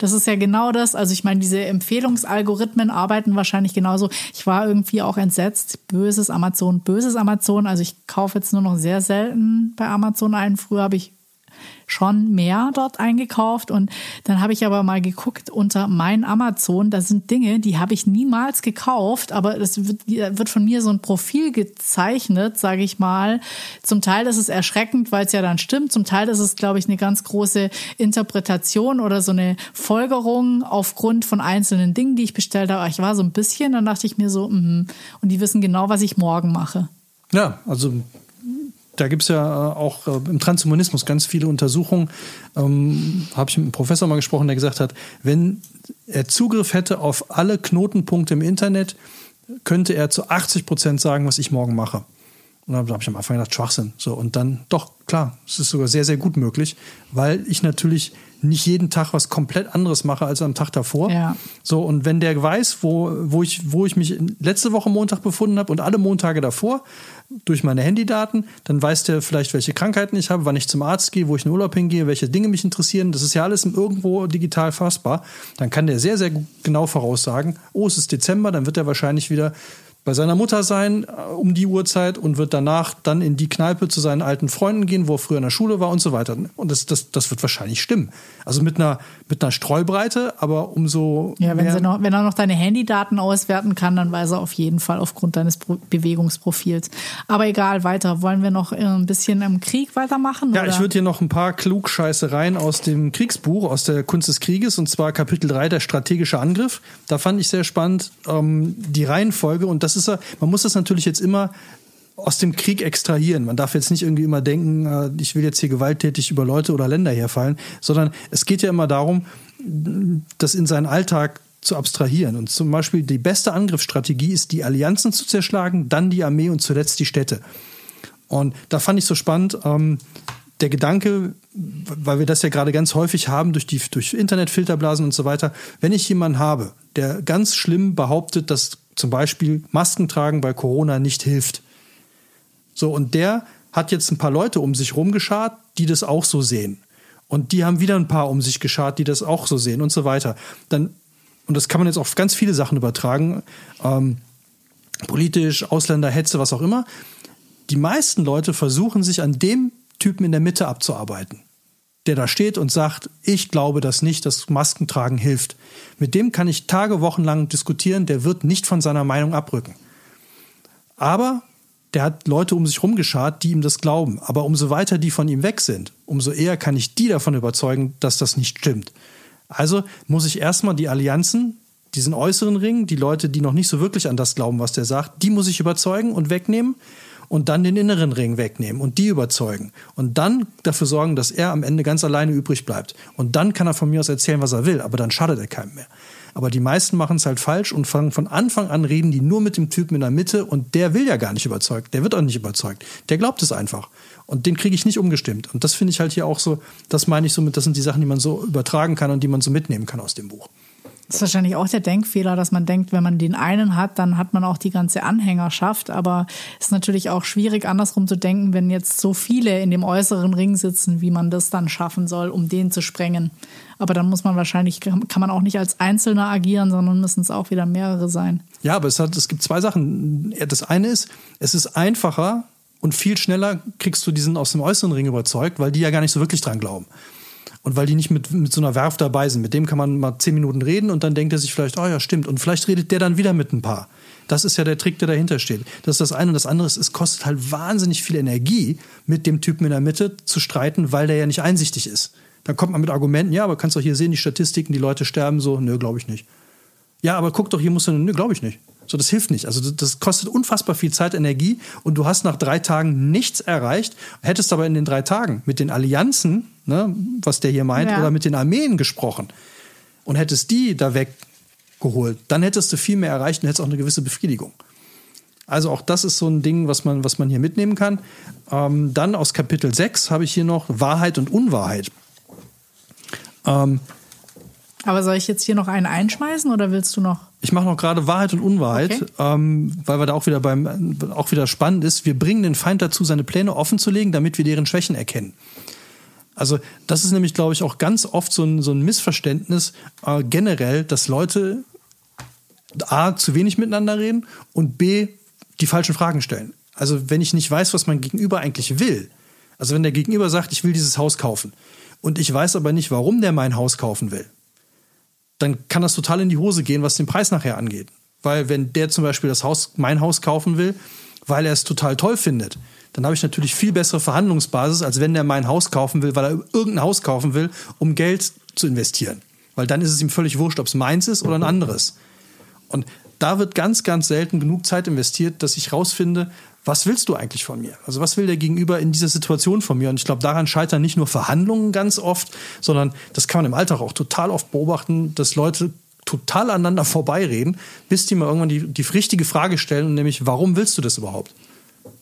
Das ist ja genau das. Also ich meine, diese Empfehlungsalgorithmen arbeiten wahrscheinlich genauso. Ich war irgendwie auch entsetzt. Böses Amazon, böses Amazon. Also ich kaufe jetzt nur noch sehr selten bei Amazon ein. Früher habe ich schon mehr dort eingekauft und dann habe ich aber mal geguckt unter mein Amazon, da sind Dinge, die habe ich niemals gekauft, aber es wird, wird von mir so ein Profil gezeichnet, sage ich mal. Zum Teil ist es erschreckend, weil es ja dann stimmt, zum Teil ist es, glaube ich, eine ganz große Interpretation oder so eine Folgerung aufgrund von einzelnen Dingen, die ich bestellt habe. Ich war so ein bisschen, dann dachte ich mir so, mhm. und die wissen genau, was ich morgen mache. Ja, also da gibt es ja äh, auch äh, im Transhumanismus ganz viele Untersuchungen. Ähm, Habe ich mit einem Professor mal gesprochen, der gesagt hat, wenn er Zugriff hätte auf alle Knotenpunkte im Internet, könnte er zu 80 Prozent sagen, was ich morgen mache. Und da habe ich am Anfang gedacht, Schwachsinn. So, und dann, doch, klar, es ist sogar sehr, sehr gut möglich, weil ich natürlich nicht jeden Tag was komplett anderes mache als am Tag davor. Ja. So, und wenn der weiß, wo, wo, ich, wo ich mich letzte Woche Montag befunden habe und alle Montage davor durch meine Handydaten, dann weiß der vielleicht, welche Krankheiten ich habe, wann ich zum Arzt gehe, wo ich in Urlaub hingehe, welche Dinge mich interessieren. Das ist ja alles irgendwo digital fassbar. Dann kann der sehr, sehr genau voraussagen, oh, es ist Dezember, dann wird er wahrscheinlich wieder bei seiner Mutter sein äh, um die Uhrzeit und wird danach dann in die Kneipe zu seinen alten Freunden gehen, wo er früher in der Schule war und so weiter. Und das, das, das wird wahrscheinlich stimmen. Also mit einer, mit einer Streubreite, aber umso Ja, wenn, mehr sie noch, wenn er noch deine Handydaten auswerten kann, dann weiß er auf jeden Fall aufgrund deines Pro Bewegungsprofils. Aber egal, weiter. Wollen wir noch äh, ein bisschen im Krieg weitermachen? Ja, oder? ich würde hier noch ein paar Klugscheißereien aus dem Kriegsbuch, aus der Kunst des Krieges, und zwar Kapitel 3, der strategische Angriff. Da fand ich sehr spannend ähm, die Reihenfolge. Und das ist ja, man muss das natürlich jetzt immer aus dem Krieg extrahieren. Man darf jetzt nicht irgendwie immer denken, äh, ich will jetzt hier gewalttätig über Leute oder Länder herfallen, sondern es geht ja immer darum, das in seinen Alltag zu abstrahieren. Und zum Beispiel die beste Angriffsstrategie ist, die Allianzen zu zerschlagen, dann die Armee und zuletzt die Städte. Und da fand ich so spannend, ähm, der Gedanke, weil wir das ja gerade ganz häufig haben durch die durch Internetfilterblasen und so weiter, wenn ich jemanden habe, der ganz schlimm behauptet, dass zum Beispiel Masken tragen bei Corona nicht hilft. So, und der hat jetzt ein paar Leute um sich rumgeschart, die das auch so sehen. Und die haben wieder ein paar um sich geschart, die das auch so sehen und so weiter. Dann, und das kann man jetzt auf ganz viele Sachen übertragen, ähm, politisch, Ausländerhetze, was auch immer. Die meisten Leute versuchen sich an dem Typen in der Mitte abzuarbeiten, der da steht und sagt, ich glaube das nicht, dass Maskentragen hilft. Mit dem kann ich Tage, Wochen lang diskutieren, der wird nicht von seiner Meinung abrücken. Aber der hat Leute um sich rumgeschart, die ihm das glauben. Aber umso weiter die von ihm weg sind, umso eher kann ich die davon überzeugen, dass das nicht stimmt. Also muss ich erstmal die Allianzen, diesen äußeren Ring, die Leute, die noch nicht so wirklich an das glauben, was der sagt, die muss ich überzeugen und wegnehmen und dann den inneren Ring wegnehmen und die überzeugen und dann dafür sorgen, dass er am Ende ganz alleine übrig bleibt. Und dann kann er von mir aus erzählen, was er will, aber dann schadet er keinem mehr. Aber die meisten machen es halt falsch und fangen von Anfang an reden die nur mit dem Typen in der Mitte und der will ja gar nicht überzeugt. Der wird auch nicht überzeugt. Der glaubt es einfach. Und den kriege ich nicht umgestimmt. Und das finde ich halt hier auch so, das meine ich somit, das sind die Sachen, die man so übertragen kann und die man so mitnehmen kann aus dem Buch. Das ist wahrscheinlich auch der Denkfehler, dass man denkt, wenn man den einen hat, dann hat man auch die ganze Anhängerschaft. Aber es ist natürlich auch schwierig, andersrum zu denken, wenn jetzt so viele in dem äußeren Ring sitzen, wie man das dann schaffen soll, um den zu sprengen. Aber dann muss man wahrscheinlich, kann man auch nicht als Einzelner agieren, sondern müssen es auch wieder mehrere sein. Ja, aber es, hat, es gibt zwei Sachen. Das eine ist, es ist einfacher und viel schneller kriegst du diesen aus dem äußeren Ring überzeugt, weil die ja gar nicht so wirklich dran glauben. Und weil die nicht mit, mit so einer Werft dabei sind. Mit dem kann man mal zehn Minuten reden und dann denkt er sich vielleicht, oh ja, stimmt. Und vielleicht redet der dann wieder mit ein paar. Das ist ja der Trick, der dahinter steht. Das ist das eine. Und das andere ist, es kostet halt wahnsinnig viel Energie, mit dem Typen in der Mitte zu streiten, weil der ja nicht einsichtig ist. Dann kommt man mit Argumenten, ja, aber kannst doch hier sehen, die Statistiken, die Leute sterben so. Nö, glaube ich nicht. Ja, aber guck doch, hier musst du, nö, glaube ich nicht. So, das hilft nicht. Also das kostet unfassbar viel Zeit, Energie und du hast nach drei Tagen nichts erreicht, hättest aber in den drei Tagen mit den Allianzen, ne, was der hier meint, Ja. oder mit den Armeen gesprochen und hättest die da weg geholt. Dann hättest du viel mehr erreicht und hättest auch eine gewisse Befriedigung. Also auch das ist so ein Ding, was man, was man hier mitnehmen kann. Ähm, dann aus Kapitel 6 habe ich hier noch Wahrheit und Unwahrheit. Ähm, Aber soll ich jetzt hier noch einen einschmeißen oder willst du noch? Ich mache noch gerade Wahrheit und Unwahrheit, okay. ähm, weil wir da auch wieder beim auch wieder spannend ist. Wir bringen den Feind dazu, seine Pläne offen zu legen, damit wir deren Schwächen erkennen. Also das ist nämlich, glaube ich, auch ganz oft so ein, so ein Missverständnis äh, generell, dass Leute A, zu wenig miteinander reden und B, die falschen Fragen stellen. Also wenn ich nicht weiß, was mein Gegenüber eigentlich will, also wenn der Gegenüber sagt, ich will dieses Haus kaufen und ich weiß aber nicht, warum der mein Haus kaufen will, dann kann das total in die Hose gehen, was den Preis nachher angeht. Weil wenn der zum Beispiel das Haus, mein Haus kaufen will, weil er es total toll findet, dann habe ich natürlich viel bessere Verhandlungsbasis, als wenn der mein Haus kaufen will, weil er irgendein Haus kaufen will, um Geld zu investieren. Weil dann ist es ihm völlig wurscht, ob es meins ist oder ein anderes. Und da wird ganz, ganz selten genug Zeit investiert, dass ich rausfinde, was willst du eigentlich von mir? Also was will der Gegenüber in dieser Situation von mir? Und ich glaube, daran scheitern nicht nur Verhandlungen ganz oft, sondern das kann man im Alltag auch total oft beobachten, dass Leute total aneinander vorbeireden, bis die mal irgendwann die, die richtige Frage stellen, nämlich, warum willst du das überhaupt?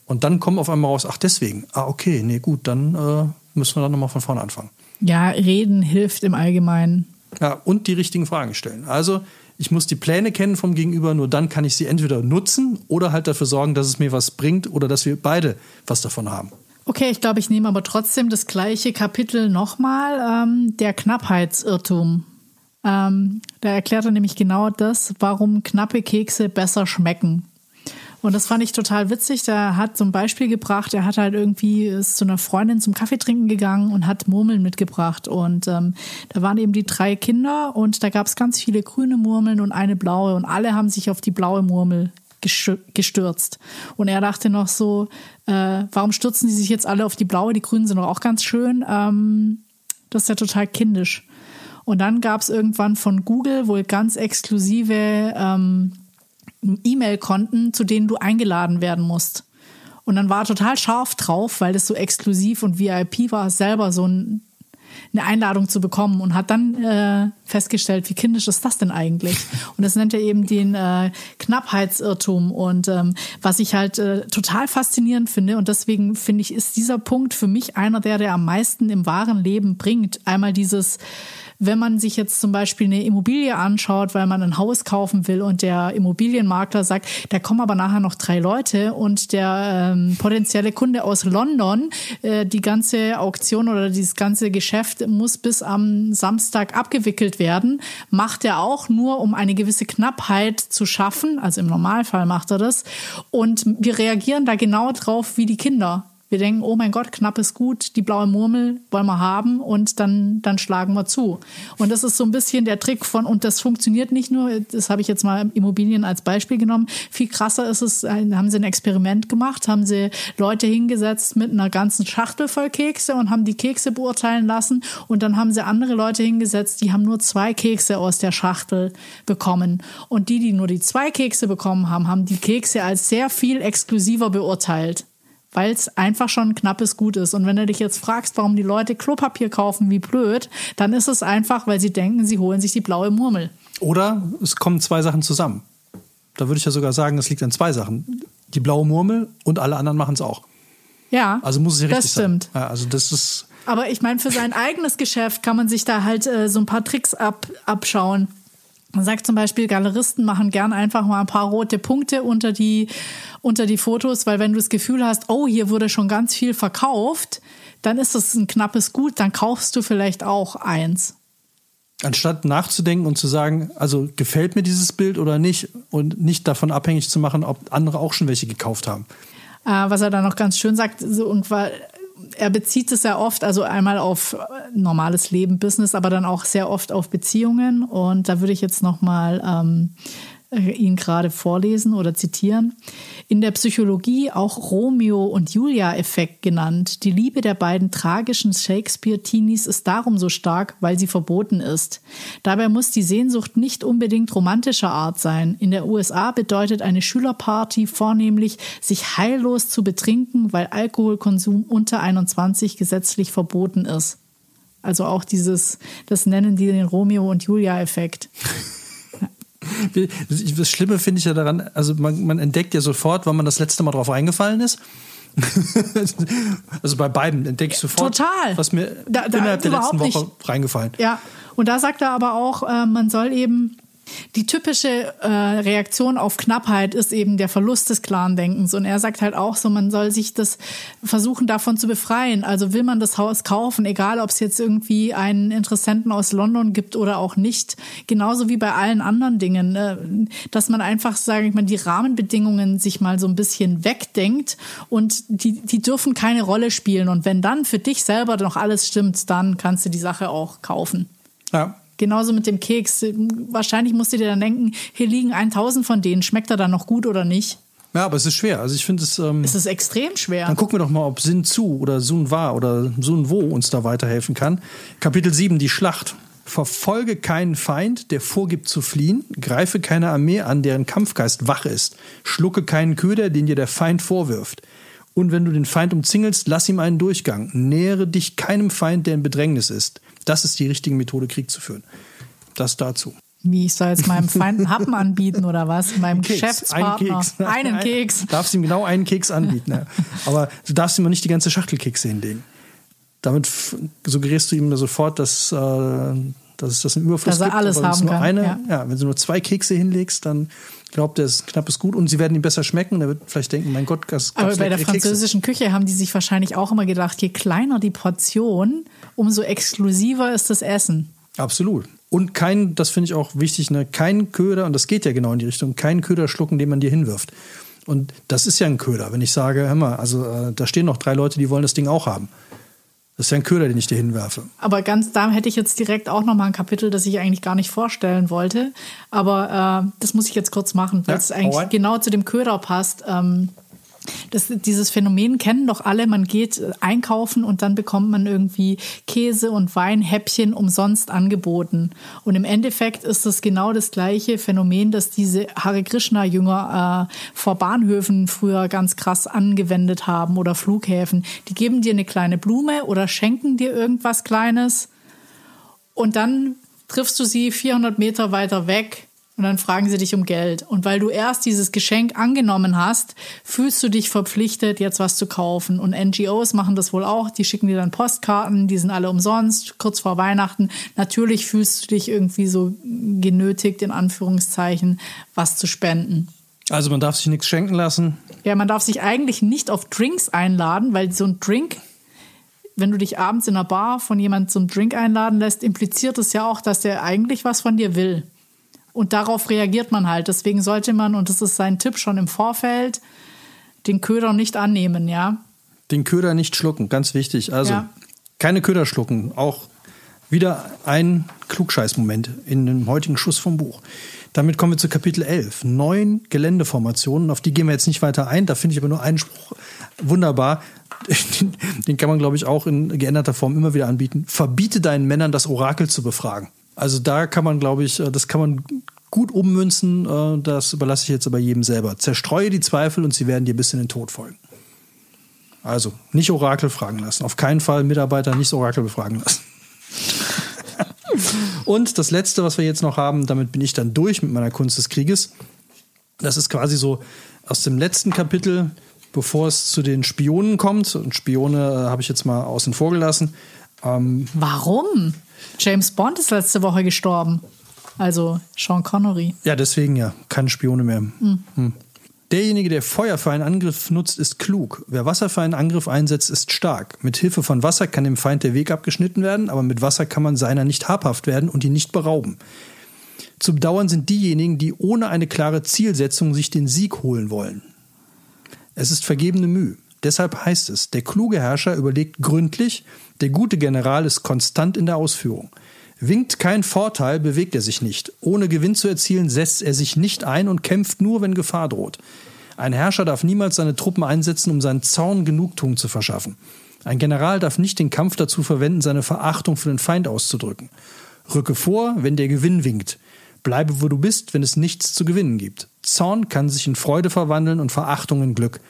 Und dann kommen auf einmal raus, ach deswegen, ah okay, nee gut, dann äh, müssen wir dann nochmal von vorne anfangen. Ja, reden hilft im Allgemeinen. Ja, und die richtigen Fragen stellen. Also ich muss die Pläne kennen vom Gegenüber, nur dann kann ich sie entweder nutzen oder halt dafür sorgen, dass es mir was bringt oder dass wir beide was davon haben. Okay, ich glaube, ich nehme aber trotzdem das gleiche Kapitel nochmal, ähm, der Knappheitsirrtum. Ähm, da erklärt er nämlich genau das, warum knappe Kekse besser schmecken. Und das fand ich total witzig. Der hat so ein Beispiel gebracht. Er hat halt irgendwie ist zu einer Freundin zum Kaffee trinken gegangen und hat Murmeln mitgebracht. Und ähm, da waren eben die drei Kinder und da gab es ganz viele grüne Murmeln und eine blaue. Und alle haben sich auf die blaue Murmel gestürzt. Und er dachte noch so, äh, warum stürzen die sich jetzt alle auf die blaue? Die grünen sind doch auch ganz schön. Ähm, das ist ja total kindisch. Und dann gab es irgendwann von Google wohl ganz exklusive ähm, E-Mail-Konten, zu denen du eingeladen werden musst. Und dann war er total scharf drauf, weil das so exklusiv und VIP war, selber so ein, eine Einladung zu bekommen und hat dann äh, festgestellt, wie kindisch ist das denn eigentlich? Und das nennt er eben den äh, Knappheitsirrtum. Und ähm, was ich halt äh, total faszinierend finde, und deswegen finde ich, ist dieser Punkt für mich einer der, der am meisten im wahren Leben bringt. Einmal dieses wenn man sich jetzt zum Beispiel eine Immobilie anschaut, weil man ein Haus kaufen will und der Immobilienmakler sagt, da kommen aber nachher noch drei Leute und der ähm, potenzielle Kunde aus London, äh, die ganze Auktion oder dieses ganze Geschäft muss bis am Samstag abgewickelt werden, macht er auch nur, um eine gewisse Knappheit zu schaffen. Also im Normalfall macht er das. Und wir reagieren da genau drauf wie die Kinder. Wir denken, oh mein Gott, knapp ist gut, die blaue Murmel wollen wir haben und dann, dann schlagen wir zu. Und das ist so ein bisschen der Trick von, und das funktioniert nicht nur, das habe ich jetzt mal Immobilien als Beispiel genommen. Viel krasser ist es, haben sie ein Experiment gemacht, haben sie Leute hingesetzt mit einer ganzen Schachtel voll Kekse und haben die Kekse beurteilen lassen und dann haben sie andere Leute hingesetzt, die haben nur zwei Kekse aus der Schachtel bekommen. Und die, die nur die zwei Kekse bekommen haben, haben die Kekse als sehr viel exklusiver beurteilt weil es einfach schon ein knappes Gut ist. Und wenn du dich jetzt fragst, warum die Leute Klopapier kaufen, wie blöd, dann ist es einfach, weil sie denken, sie holen sich die blaue Murmel. Oder es kommen zwei Sachen zusammen. Da würde ich ja sogar sagen, es liegt an zwei Sachen. Die blaue Murmel und alle anderen machen es auch. Ja. Also muss es ja richtig das stimmt. sein. Ja, also das ist. Aber ich meine, für sein eigenes Geschäft kann man sich da halt äh, so ein paar Tricks ab, abschauen. Man sagt zum Beispiel, Galeristen machen gern einfach mal ein paar rote Punkte unter die, unter die Fotos, weil wenn du das Gefühl hast, oh, hier wurde schon ganz viel verkauft, dann ist das ein knappes Gut, dann kaufst du vielleicht auch eins. Anstatt nachzudenken und zu sagen, also gefällt mir dieses Bild oder nicht und nicht davon abhängig zu machen, ob andere auch schon welche gekauft haben. Äh, was er da noch ganz schön sagt, so, und weil er bezieht es ja oft, also einmal auf normales Leben, Business, aber dann auch sehr oft auf Beziehungen. Und da würde ich jetzt noch mal ähm, äh, ihn gerade vorlesen oder zitieren. In der Psychologie auch Romeo und Julia-Effekt genannt. Die Liebe der beiden tragischen Shakespeare-Teenies ist darum so stark, weil sie verboten ist. Dabei muss die Sehnsucht nicht unbedingt romantischer Art sein. In der USA bedeutet eine Schülerparty vornehmlich, sich heillos zu betrinken, weil Alkoholkonsum unter 21 gesetzlich verboten ist. Also auch dieses, das nennen die den Romeo und Julia-Effekt. Das Schlimme finde ich ja daran, also man, man entdeckt ja sofort, wann man das letzte Mal drauf eingefallen ist. also bei beiden entdecke ich sofort, Total. was mir Da- da innerhalb der letzten Woche nicht. reingefallen. Ja, und da sagt er aber auch, äh, man soll eben die typische äh, Reaktion auf Knappheit ist eben der Verlust des klaren Denkens. Und er sagt halt auch so, man soll sich das versuchen, davon zu befreien. Also will man das Haus kaufen, egal ob es jetzt irgendwie einen Interessenten aus London gibt oder auch nicht. Genauso wie bei allen anderen Dingen, äh, dass man einfach, sage ich mal, die Rahmenbedingungen sich mal so ein bisschen wegdenkt und die, die dürfen keine Rolle spielen. Und wenn dann für dich selber noch alles stimmt, dann kannst du die Sache auch kaufen. Ja. Genauso mit dem Keks. Wahrscheinlich musst du dir dann denken, hier liegen 1000 von denen. Schmeckt er dann noch gut oder nicht? ja, aber es ist schwer. Also ich finde es. Ähm, Es ist extrem schwer. Dann gucken wir doch mal, ob Sin Zu oder Sun Wa oder Sun Wo uns da weiterhelfen kann. Kapitel 7, die Schlacht. Verfolge keinen Feind, der vorgibt zu fliehen. Greife keine Armee an, deren Kampfgeist wach ist. Schlucke keinen Köder, den dir der Feind vorwirft. Und wenn du den Feind umzingelst, lass ihm einen Durchgang. Nähere dich keinem Feind, der in Bedrängnis ist. Das ist die richtige Methode, Krieg zu führen. Das dazu. Wie, ich soll jetzt meinem Feind einen Happen anbieten oder was? Meinem Keks, Geschäftspartner. Einen Keks. Einen Keks. Darfst ihm genau einen Keks anbieten. Ja. Aber du darfst ihm nicht die ganze Schachtel Kekse hinlegen. Damit suggerierst du ihm sofort, dass, äh, dass es das im Überfluss Dass er gibt. alles aber wenn es haben kann, Eine, ja. ja. wenn du nur zwei Kekse hinlegst, dann glaubt er, es ist knappes Gut und sie werden ihm besser schmecken. Und er wird vielleicht denken, mein Gott, das Aber bei der leckere Kekse. französischen Küche haben die sich wahrscheinlich auch immer gedacht, je kleiner die Portion, umso exklusiver ist das Essen. Absolut. Und kein, das finde ich auch wichtig, ne, kein Köder, und das geht ja genau in die Richtung, kein Köder schlucken, den man dir hinwirft. Und das ist ja ein Köder. Wenn ich sage, hör mal, also äh, da stehen noch drei Leute, die wollen das Ding auch haben. Das ist ja ein Köder, den ich dir hinwerfe. Aber ganz da hätte ich jetzt direkt auch noch mal ein Kapitel, das ich eigentlich gar nicht vorstellen wollte. Aber äh, das muss ich jetzt kurz machen, weil es eigentlich genau zu dem Köder passt. Ähm, das, dieses Phänomen kennen doch alle. Man geht äh, einkaufen und dann bekommt man irgendwie Käse und Weinhäppchen umsonst angeboten. Und im Endeffekt ist das genau das gleiche Phänomen, das diese Hare Krishna-Jünger äh, vor Bahnhöfen früher ganz krass angewendet haben oder Flughäfen. Die geben dir eine kleine Blume oder schenken dir irgendwas Kleines und dann triffst du sie 400 Meter weiter weg und dann fragen sie dich um Geld. Und weil du erst dieses Geschenk angenommen hast, fühlst du dich verpflichtet, jetzt was zu kaufen. Und NGOs machen das wohl auch. Die schicken dir dann Postkarten, die sind alle umsonst, kurz vor Weihnachten. Natürlich fühlst du dich irgendwie so genötigt, in Anführungszeichen, was zu spenden. Also man darf sich nichts schenken lassen. Ja, man darf sich eigentlich nicht auf Drinks einladen, weil so ein Drink, wenn du dich abends in einer Bar von jemandem zum Drink einladen lässt, impliziert es ja auch, dass der eigentlich was von dir will. Und darauf reagiert man halt. Deswegen sollte man, und das ist sein Tipp schon im Vorfeld, den Köder nicht annehmen, ja. Den Köder nicht schlucken, ganz wichtig. Also Ja. keine Köder schlucken. Auch wieder ein Klugscheißmoment in dem heutigen Schuss vom Buch. Damit kommen wir zu Kapitel 11. Neun Geländeformationen. Auf die gehen wir jetzt nicht weiter ein. Da finde ich aber nur einen Spruch wunderbar. Den, den kann man, glaube ich, auch in geänderter Form immer wieder anbieten. Verbiete deinen Männern, das Orakel zu befragen. Also da kann man, glaube ich, äh, das kann man gut ummünzen. Äh, Das überlasse ich jetzt aber jedem selber. Zerstreue die Zweifel und sie werden dir bis in den Tod folgen. Also nicht Orakel fragen lassen. Auf keinen Fall Mitarbeiter nicht Orakel befragen lassen. Und das letzte, was wir jetzt noch haben, damit bin ich dann durch mit meiner Kunst des Krieges. Das ist quasi so aus dem letzten Kapitel, bevor es zu den Spionen kommt. Und Spione äh, habe ich jetzt mal außen vor gelassen. Ähm, Warum? James Bond ist letzte Woche gestorben. Also Sean Connery. ja, deswegen ja, keine Spione mehr. Hm. Derjenige, der Feuer für einen Angriff nutzt, ist klug. Wer Wasser für einen Angriff einsetzt, ist stark. Mit Hilfe von Wasser kann dem Feind der Weg abgeschnitten werden, aber mit Wasser kann man seiner nicht habhaft werden und ihn nicht berauben. Zu bedauern sind diejenigen, die ohne eine klare Zielsetzung sich den Sieg holen wollen. Es ist vergebene Mühe. Deshalb heißt es, der kluge Herrscher überlegt gründlich, der gute General ist konstant in der Ausführung. Winkt kein Vorteil, bewegt er sich nicht. Ohne Gewinn zu erzielen, setzt er sich nicht ein und kämpft nur, wenn Gefahr droht. Ein Herrscher darf niemals seine Truppen einsetzen, um seinen Zorn Genugtuung zu verschaffen. Ein General darf nicht den Kampf dazu verwenden, seine Verachtung für den Feind auszudrücken. Rücke vor, wenn der Gewinn winkt. Bleibe, wo du bist, wenn es nichts zu gewinnen gibt. Zorn kann sich in Freude verwandeln und Verachtung in Glück.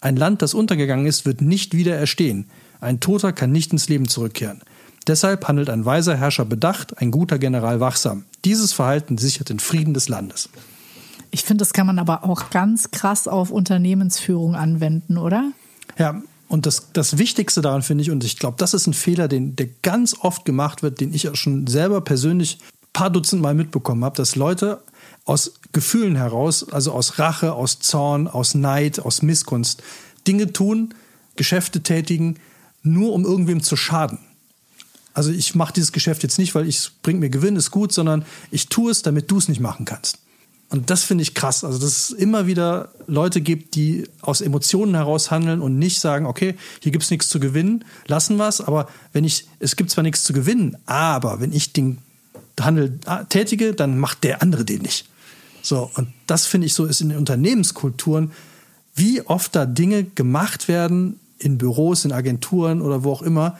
Ein Land, das untergegangen ist, wird nicht wieder erstehen. Ein Toter kann nicht ins Leben zurückkehren. Deshalb handelt ein weiser Herrscher bedacht, ein guter General wachsam. dieses Verhalten sichert den Frieden des Landes. Ich finde, das kann man aber auch ganz krass auf Unternehmensführung anwenden, oder? Ja, und das, das Wichtigste daran finde ich, und ich glaube, das ist ein Fehler, den, der ganz oft gemacht wird, den ich auch schon selber persönlich ein paar Dutzend Mal mitbekommen habe, dass Leute aus Gefühlen heraus, also aus Rache, aus Zorn, aus Neid, aus Missgunst, Dinge tun, Geschäfte tätigen, nur um irgendwem zu schaden. Also ich mache dieses Geschäft jetzt nicht, weil es bringt mir Gewinn, ist gut, sondern ich tue es, damit du es nicht machen kannst. Und das finde ich krass. Also, dass es immer wieder Leute gibt, die aus Emotionen heraus handeln und nicht sagen, okay, hier gibt es nichts zu gewinnen, lassen wir es. Aber wenn ich, es gibt zwar nichts zu gewinnen, aber wenn ich den Handel tätige, dann macht der andere den nicht. So, und das finde ich so ist in den Unternehmenskulturen, wie oft da Dinge gemacht werden in Büros, in Agenturen oder wo auch immer,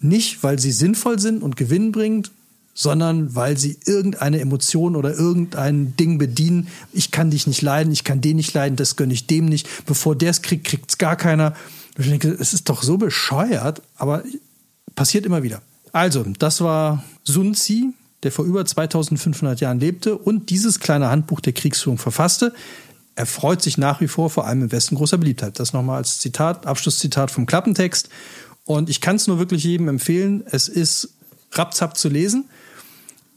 nicht weil sie sinnvoll sind und gewinnbringend, sondern weil sie irgendeine Emotion oder irgendein Ding bedienen. Ich kann dich nicht leiden, ich kann den nicht leiden, das gönne ich dem nicht. Bevor der es kriegt, kriegt es gar keiner. Ich denke, es ist doch so bescheuert, aber passiert immer wieder. Also, das war Sun Tzu, der vor über 2500 Jahren lebte und dieses kleine Handbuch der Kriegsführung verfasste. Er freut sich nach wie vor vor allem im Westen großer Beliebtheit. Das nochmal als Zitat, Abschlusszitat vom Klappentext. Und ich kann es nur wirklich jedem empfehlen. Es ist rapzapp zu lesen.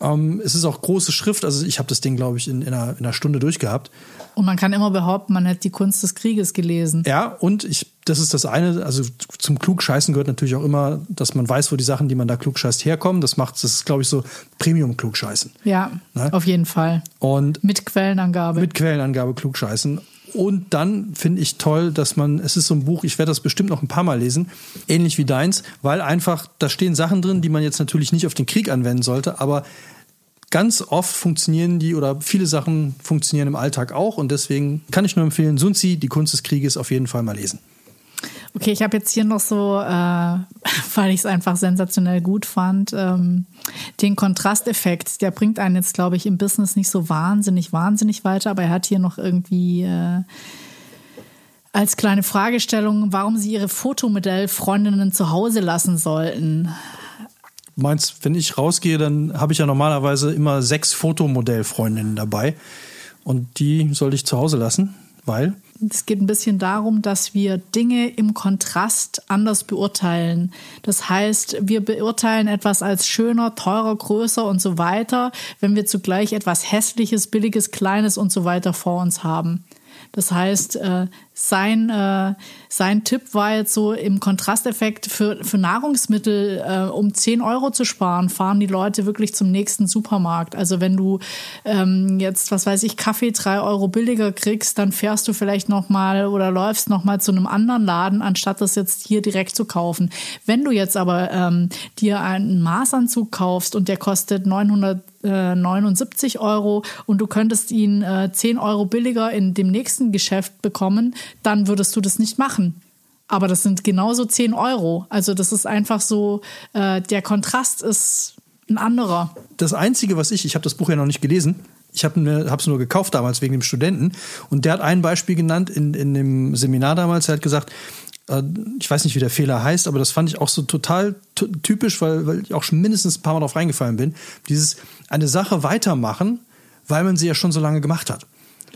Ähm, es ist auch große Schrift, also ich habe das Ding, glaube ich, in, in, einer, in, einer, Stunde durchgehabt. Und man kann immer behaupten, man hätte die Kunst des Krieges gelesen. Ja, und ich, das ist das eine, also zum Klugscheißen gehört natürlich auch immer, dass man weiß, wo die Sachen, die man da klugscheißt, herkommen. Das macht, das ist, glaube ich, so Premium-Klugscheißen. Ja, ne? auf jeden Fall. Und mit Quellenangabe. Mit Quellenangabe klugscheißen. Und dann finde ich toll, dass man, es ist so ein Buch, ich werde das bestimmt noch ein paar Mal lesen, ähnlich wie deins, weil einfach, da stehen Sachen drin, die man jetzt natürlich nicht auf den Krieg anwenden sollte, aber ganz oft funktionieren die oder viele Sachen funktionieren im Alltag auch und deswegen kann ich nur empfehlen, Sun die Kunst des Krieges, auf jeden Fall mal lesen. Okay, ich habe jetzt hier noch so, äh, weil ich es einfach sensationell gut fand, ähm, den Kontrasteffekt. Der bringt einen jetzt, glaube ich, im Business nicht so wahnsinnig, wahnsinnig weiter, aber er hat hier noch irgendwie äh, als kleine Fragestellung, warum sie ihre Fotomodellfreundinnen zu Hause lassen sollten. Meinst, wenn ich rausgehe, dann habe ich ja normalerweise immer sechs Fotomodellfreundinnen dabei. Und die sollte ich zu Hause lassen, weil es geht ein bisschen darum, dass wir Dinge im Kontrast anders beurteilen. Das heißt, wir beurteilen etwas als schöner, teurer, größer und so weiter, wenn wir zugleich etwas Hässliches, Billiges, Kleines und so weiter vor uns haben. Das heißt, äh, sein, äh, sein Tipp war jetzt so im Kontrasteffekt für, für Nahrungsmittel, äh, um 10 Euro zu sparen, fahren die Leute wirklich zum nächsten Supermarkt. Also wenn du ähm, jetzt, was weiß ich, Kaffee 3 Euro billiger kriegst, dann fährst du vielleicht nochmal oder läufst nochmal zu einem anderen Laden, anstatt das jetzt hier direkt zu kaufen. Wenn du jetzt aber ähm, dir einen Maßanzug kaufst und der kostet 979 Euro und du könntest ihn äh, 10 Euro billiger in dem nächsten Geschäft bekommen, dann würdest du das nicht machen. Aber das sind genauso 10 Euro. Also das ist einfach so, äh, der Kontrast ist ein anderer. Das Einzige, was ich, ich habe das Buch ja noch nicht gelesen, ich habe es nur gekauft damals wegen dem Studenten und der hat ein Beispiel genannt in, in dem Seminar damals, er hat gesagt, äh, ich weiß nicht, wie der Fehler heißt, aber das fand ich auch so total typisch, weil, weil ich auch schon mindestens ein paar Mal drauf reingefallen bin. Dieses eine Sache weitermachen, weil man sie ja schon so lange gemacht hat.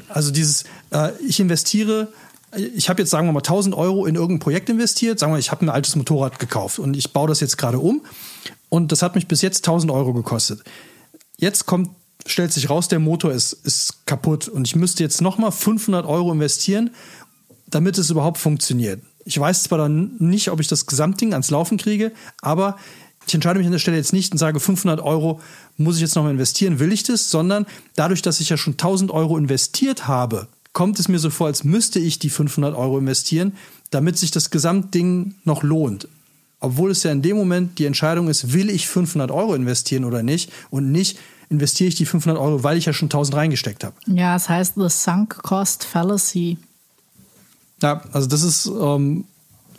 Also dieses, äh, ich investiere, ich habe jetzt, sagen wir mal, 1000 Euro in irgendein Projekt investiert. Sagen wir, ich habe ein altes Motorrad gekauft und ich baue das jetzt gerade um. Und das hat mich bis jetzt 1000 Euro gekostet. Jetzt kommt, stellt sich raus, der Motor ist, ist kaputt und ich müsste jetzt nochmal 500 Euro investieren, damit es überhaupt funktioniert. Ich weiß zwar dann nicht, ob ich das Gesamtding ans Laufen kriege, aber ich entscheide mich an der Stelle jetzt nicht und sage, 500 Euro muss ich jetzt nochmal investieren, will ich das, sondern dadurch, dass ich ja schon 1000 Euro investiert habe, kommt es mir so vor, als müsste ich die 500 Euro investieren, damit sich das Gesamtding noch lohnt. Obwohl es ja in dem Moment die Entscheidung ist, will ich 500 Euro investieren oder nicht und nicht investiere ich die 500 Euro, weil ich ja schon 1000 reingesteckt habe. Ja, es heißt The Sunk Cost Fallacy. Ja, also das ist, ähm,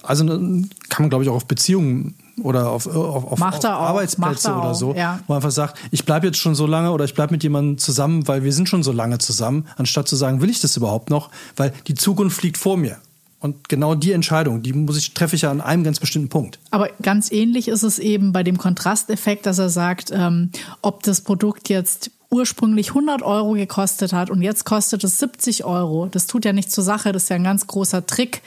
also kann man glaube ich auch auf Beziehungen oder auf, auf, auf, auf Arbeitsplätze oder so, ja. wo man einfach sagt, ich bleibe jetzt schon so lange oder ich bleibe mit jemandem zusammen, weil wir sind schon so lange zusammen, anstatt zu sagen, will ich das überhaupt noch, weil die Zukunft liegt vor mir. Und genau die Entscheidung, die muss ich, treffe ich ja an einem ganz bestimmten Punkt. Aber ganz ähnlich ist es eben bei dem Kontrasteffekt, dass er sagt, ähm, ob das Produkt jetzt ursprünglich 100 Euro gekostet hat und jetzt kostet es 70 Euro. Das tut ja nicht zur Sache, das ist ja ein ganz großer Trick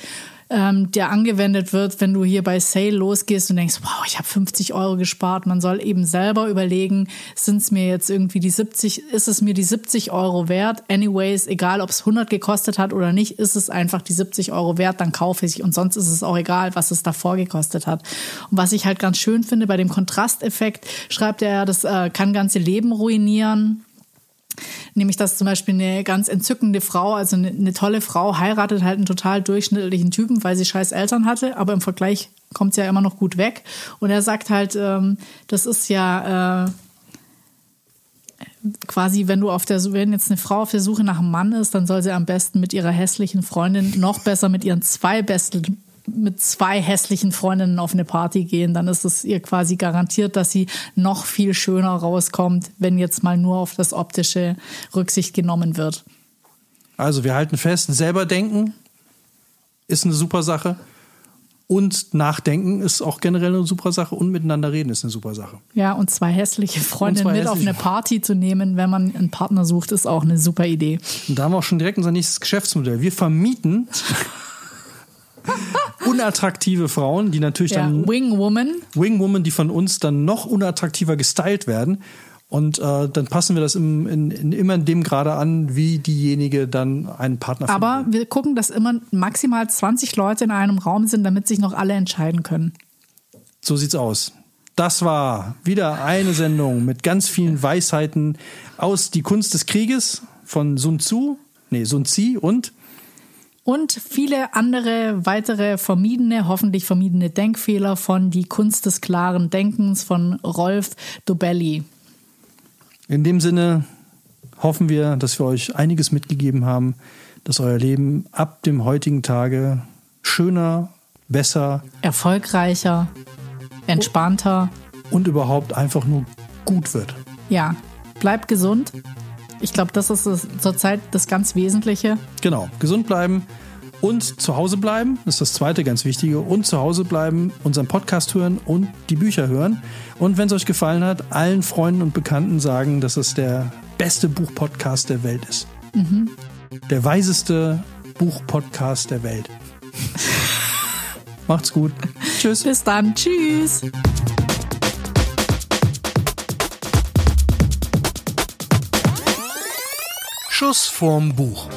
ähm, der angewendet wird, wenn du hier bei Sale losgehst und denkst, wow, ich habe 50 Euro gespart. Man soll eben selber überlegen, sind es mir jetzt irgendwie die 70, ist es mir die 70 Euro wert? Anyways, egal ob es 100 gekostet hat oder nicht, ist es einfach die 70 Euro wert, dann kaufe ich und sonst ist es auch egal, was es davor gekostet hat. Und was ich halt ganz schön finde bei dem Kontrasteffekt, schreibt er, das äh, kann ganze Leben ruinieren. Nämlich, dass zum Beispiel eine ganz entzückende Frau, also eine, eine, tolle Frau, heiratet halt einen total durchschnittlichen Typen, weil sie scheiß Eltern hatte, aber im Vergleich kommt sie ja immer noch gut weg. Und er sagt halt, ähm, das ist ja äh, quasi, wenn du auf der, wenn jetzt eine Frau auf der Suche nach einem Mann ist, dann soll sie am besten mit ihrer hässlichen Freundin, noch besser mit ihren zwei besten mit zwei hässlichen Freundinnen auf eine Party gehen, dann ist es ihr quasi garantiert, dass sie noch viel schöner rauskommt, wenn jetzt mal nur auf das Optische Rücksicht genommen wird. Also wir halten fest, selber denken ist eine super Sache. Und nachdenken ist auch generell eine super Sache und miteinander reden ist eine super Sache. Ja, und zwei hässliche Freundinnen mit hässliche. auf eine Party zu nehmen, wenn man einen Partner sucht, ist auch eine super Idee. Und da haben wir auch schon direkt unser nächstes Geschäftsmodell. Wir vermieten unattraktive Frauen, die natürlich ja, dann. Wingwoman. Wingwoman, die von uns dann noch unattraktiver gestylt werden. Und äh, dann passen wir das im, in, in, immer in dem Grade an, wie diejenige dann einen Partner findet. Aber wir gucken, dass immer maximal 20 Leute in einem Raum sind, damit sich noch alle entscheiden können. So sieht's aus. Das war wieder eine Sendung mit ganz vielen Weisheiten aus Die Kunst des Krieges von Sun Tzu, nee, Sun Tzu und und viele andere weitere vermiedene, hoffentlich vermiedene Denkfehler von Die Kunst des klaren Denkens von Rolf Dobelli. In dem Sinne hoffen wir, dass wir euch einiges mitgegeben haben, dass euer Leben ab dem heutigen Tage schöner, besser, erfolgreicher, entspannter und überhaupt einfach nur gut wird. Ja, bleibt gesund ich glaube, das ist zurzeit das ganz Wesentliche. Genau, gesund bleiben und zu Hause bleiben, das ist das zweite ganz wichtige. Und zu Hause bleiben, unseren Podcast hören und die Bücher hören. Und wenn es euch gefallen hat, allen Freunden und Bekannten sagen, dass es der beste Buchpodcast der Welt ist. Mhm. Der weiseste Buchpodcast der Welt. Macht's gut. Tschüss. Bis dann. Tschüss. Schuss vorm Buch.